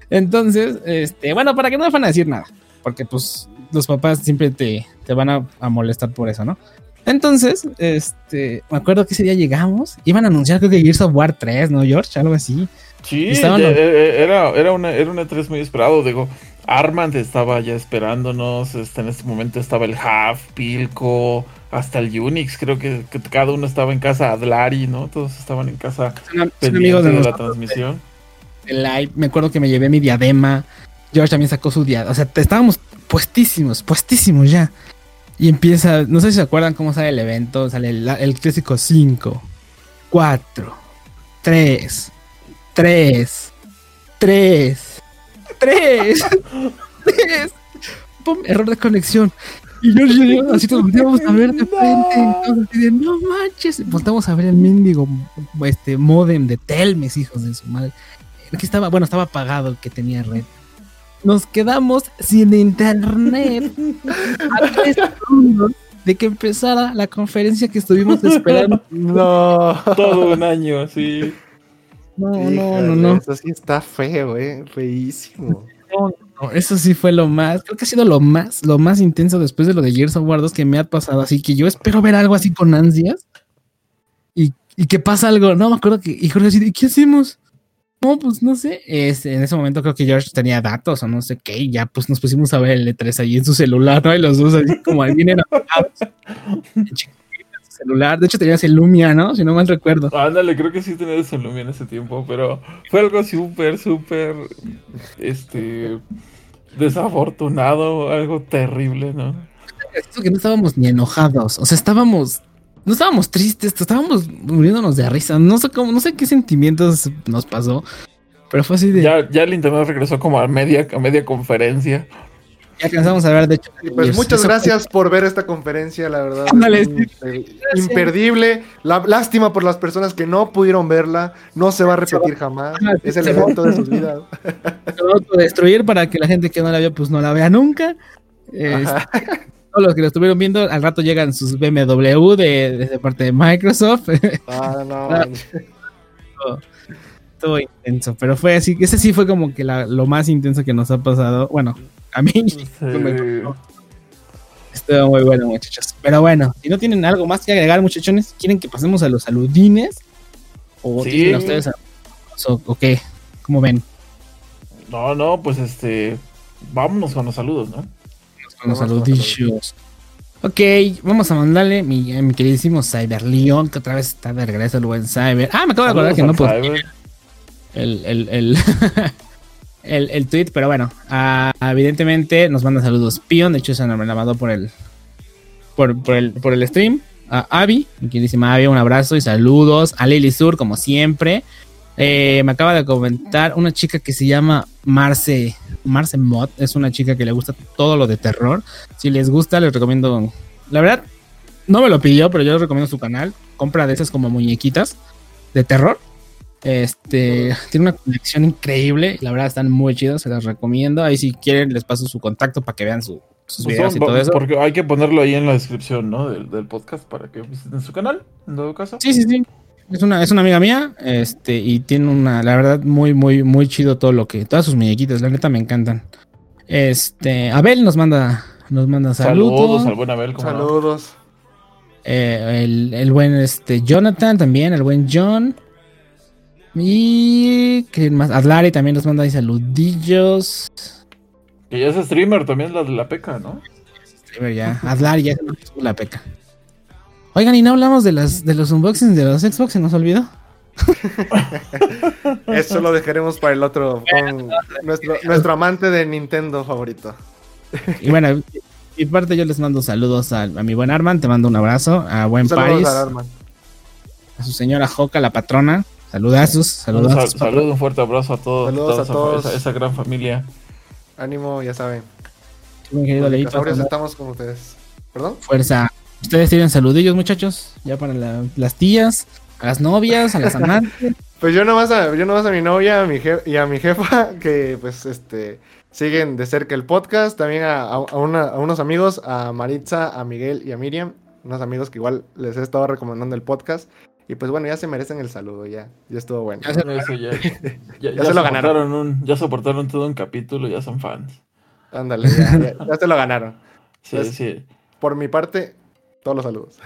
Entonces, este, bueno, para que no me fueran a decir nada, porque pues los papás siempre te, te van a, a molestar por eso, ¿no? Entonces, este, me acuerdo que ese día llegamos, iban a anunciar creo que Gears of War 3, ¿no, George? Algo así. Sí, Estaban los- eh, era, era, una, era un E3 muy esperado. Digo, Armand estaba ya esperándonos. Este, en este momento estaba el Half, Pilco, hasta el Unix. Creo que, que cada uno estaba en casa. Adlari, ¿no? Todos estaban en casa Son, son amigos de de la transmisión. de live. Me acuerdo que me llevé mi diadema. George también sacó su diadema. O sea, estábamos puestísimos, puestísimos ya. Y empieza, no sé si se acuerdan cómo sale el evento. Sale el, el clásico 5, 4, 3, 3, 3, 3, 3. Pum, error de conexión. Y yo, yo, yo, así nos volteamos a ver de frente. y todos así de, no manches. Voltamos a ver el mendigo este, modem de Telmes, hijos de su madre. Aquí estaba, bueno, estaba apagado el que tenía red. Nos quedamos sin internet a tres segundos de que empezara la conferencia que estuvimos esperando. No. Todo un año, sí. No, no, no, no. Eso sí está feo, eh. Feísimo. No, eso sí fue lo más, creo que ha sido lo más, lo más intenso después de lo de Gears of War 2 que me ha pasado. Así que yo espero ver algo así con ansias y, y que pasa algo. No me acuerdo que, y Jorge así, de, ¿qué hacemos? No, pues no sé. Este, en ese momento creo que George tenía datos o no sé qué, y ya pues nos pusimos a ver el E3 ahí en su celular, ¿no? Y los dos así como bien enamorados. celular. De hecho, tenías el Lumia, ¿no? Si no mal recuerdo. Ándale, creo que sí tenía ese Lumia en ese tiempo, pero fue algo súper, súper, este, desafortunado, algo terrible, ¿no? Eso que no estábamos ni enojados. O sea, estábamos. No estábamos tristes, estábamos muriéndonos de risa. No sé cómo, no sé qué sentimientos nos pasó. Pero fue así de. Ya, Ya, ya el internet regresó como a media, a media conferencia. Alcanzamos a ver, de hecho. Pues muchas gracias por ver esta conferencia, la verdad. Ándale, imper- imperdible. La, lástima por las personas que no pudieron verla. No se va a repetir jamás. Ah, Es el evento de sus vidas. fue- se va a autodestruir para que la gente que no la vio, pues no la vea nunca. Este, todos los que lo estuvieron viendo, al rato llegan sus BMW de, de parte de Microsoft. Ah, no. Ah. Estuvo intenso, pero fue así. Ese sí fue como que la- lo más intenso que nos ha pasado. Bueno, a mí. Sí. Estuvo muy bueno, muchachos. Pero bueno, si no tienen algo más que agregar, muchachones, ¿quieren que pasemos a los saludines? ¿O Sí. tienen ustedes a- o, o qué? ¿Cómo ven? No, no, pues este, vámonos con los saludos, ¿no? Con los Vamos con los saludillos. Ok, vamos a mandarle mi, queridísimo Cyber Leon, que otra vez está de regreso el buen Cyber. Ah, me acabo de acordar que no puedo el, el, el, el, el tweet, pero bueno, ah, evidentemente nos manda saludos Pion, de hecho se me la mandó por el, por, por el, por el stream. A Avi, queridísima Avi, un abrazo y saludos. A Lily Sur, como siempre. Eh, me acaba de comentar una chica que se llama Marce, Marce Mod, es una chica que le gusta todo lo de terror. Si les gusta, les recomiendo. La verdad, no me lo pidió, pero yo les recomiendo su canal. Compra de esas como muñequitas de terror. Este tiene una colección increíble. La verdad, están muy chidos. Se las recomiendo. Ahí, si quieren, les paso su contacto para que vean su- sus Pues videos son- y todo eso. Porque hay que ponerlo ahí en la descripción, ¿no? Del, del podcast para que visiten su canal, en todo caso. Sí, sí, sí. Es una, es una amiga mía. Este, y tiene una, la verdad, muy, muy, muy chido todo lo que. Todas sus muñequitas, la neta me encantan. Este, Abel nos manda, nos manda saludos. Saludos al buen Abel, como Saludos. Eh, el, el buen este Jonathan también, el buen John. Y ¿quién más? Adlari también nos manda ahí saludillos. Que ya es streamer también, la de la peca, ¿no? Streamer ya. Adlari ya puso la peca. Oigan, y no hablamos de las de los unboxings de los Xbox, se nos olvidó. Eso lo dejaremos para el otro. Con nuestro, nuestro amante de Nintendo favorito. Y bueno, y parte yo les mando saludos a, a mi buen Arman, te mando un abrazo, a buen Paris, a a su señora Joca, la patrona, saludazos, saludazos. sal- saludo, un fuerte abrazo a todos. Saludos toda a esa- todos. Esa, esa gran familia. Ánimo, ya saben. Los Leito, estamos con ustedes. ¿Perdón? fuerza. Ustedes tienen saludillos, muchachos, ya para la- las tías, a las novias, a las amantes. Pues yo nomás a, yo nomás a mi novia a mi je- y a mi jefa, que pues este siguen de cerca el podcast, también a, a- a una- a unos amigos, a Maritza, a Miguel y a Miriam, unos amigos que igual les he estado recomendando el podcast. Y pues bueno, ya se merecen el saludo, ya, ya estuvo bueno. Ya se- Eso ya, ya, Ya se lo ganaron. Un, ya soportaron todo un capítulo, ya son fans. Ándale, ya, ya, ya se lo ganaron. Sí, Pues- sí. Por mi parte, todos los saludos.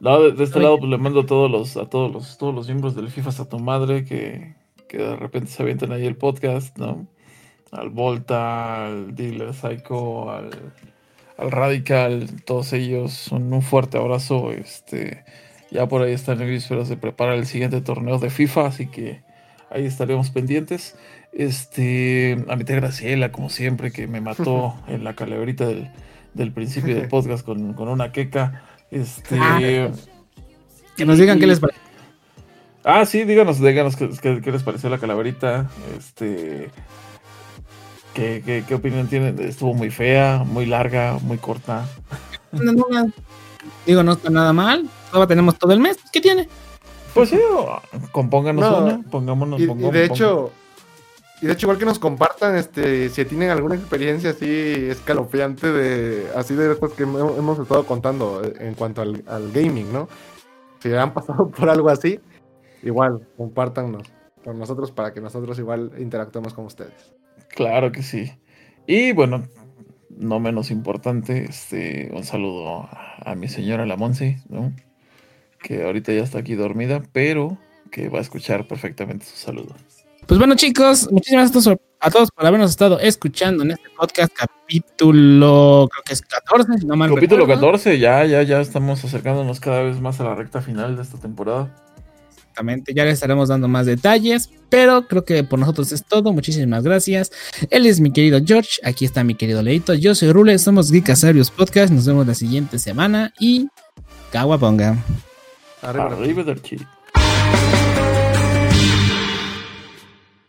No, de, de este Oye. lado pues le mando a todos los, a todos los, todos los miembros del FIFA a tu madre que, que de repente se avientan ahí el podcast, ¿no? Al Volta, al Dealer Psycho, al, al Radical, todos ellos, un, un fuerte abrazo. Este, ya por ahí están en vísperas de preparar el siguiente torneo de FIFA, así que ahí estaremos pendientes. Este, a mi tía Graciela, como siempre, que me mató en la calaverita del, del principio del podcast con, con una queca. Este. Ah. Que nos digan qué les parece. Ah, sí, díganos, díganos qué, qué- qué les pareció la calaverita. Este. ¿Qué, qué, qué opinión tienen? Estuvo muy fea, muy larga, muy corta. No, no, no. Digo, no está nada mal. Todavía tenemos todo el mes. ¿Qué tiene? Pues sí, compónganos No, una, pongámonos, Y, y de hecho, y de hecho igual que nos compartan, este, si tienen alguna experiencia así escalofriante de, así de estas que hemos hemos estado contando eh, en cuanto al, al gaming, ¿no? Si han pasado por algo así, igual, compártanos con nosotros para que nosotros igual interactuemos con ustedes. Claro que sí. Y bueno, no menos importante, este, un saludo a, mi señora la Monse, ¿no? Que ahorita ya está aquí dormida, pero que va a escuchar perfectamente su saludo. Pues bueno, chicos, muchísimas gracias a todos- a todos por habernos estado escuchando en este podcast, capítulo, creo que es 14, si no mal Capítulo recuerdo. 14, ya, ya, ya estamos acercándonos cada vez más a la recta final de esta temporada. Exactamente, ya les estaremos dando más detalles, pero creo que por nosotros es todo. Muchísimas gracias. Él es mi querido George, aquí está mi querido Leito. Yo soy Rule, somos Geek Asarios Podcast. Nos vemos la siguiente semana y Caguaponga. Arriba. Arriba del chip.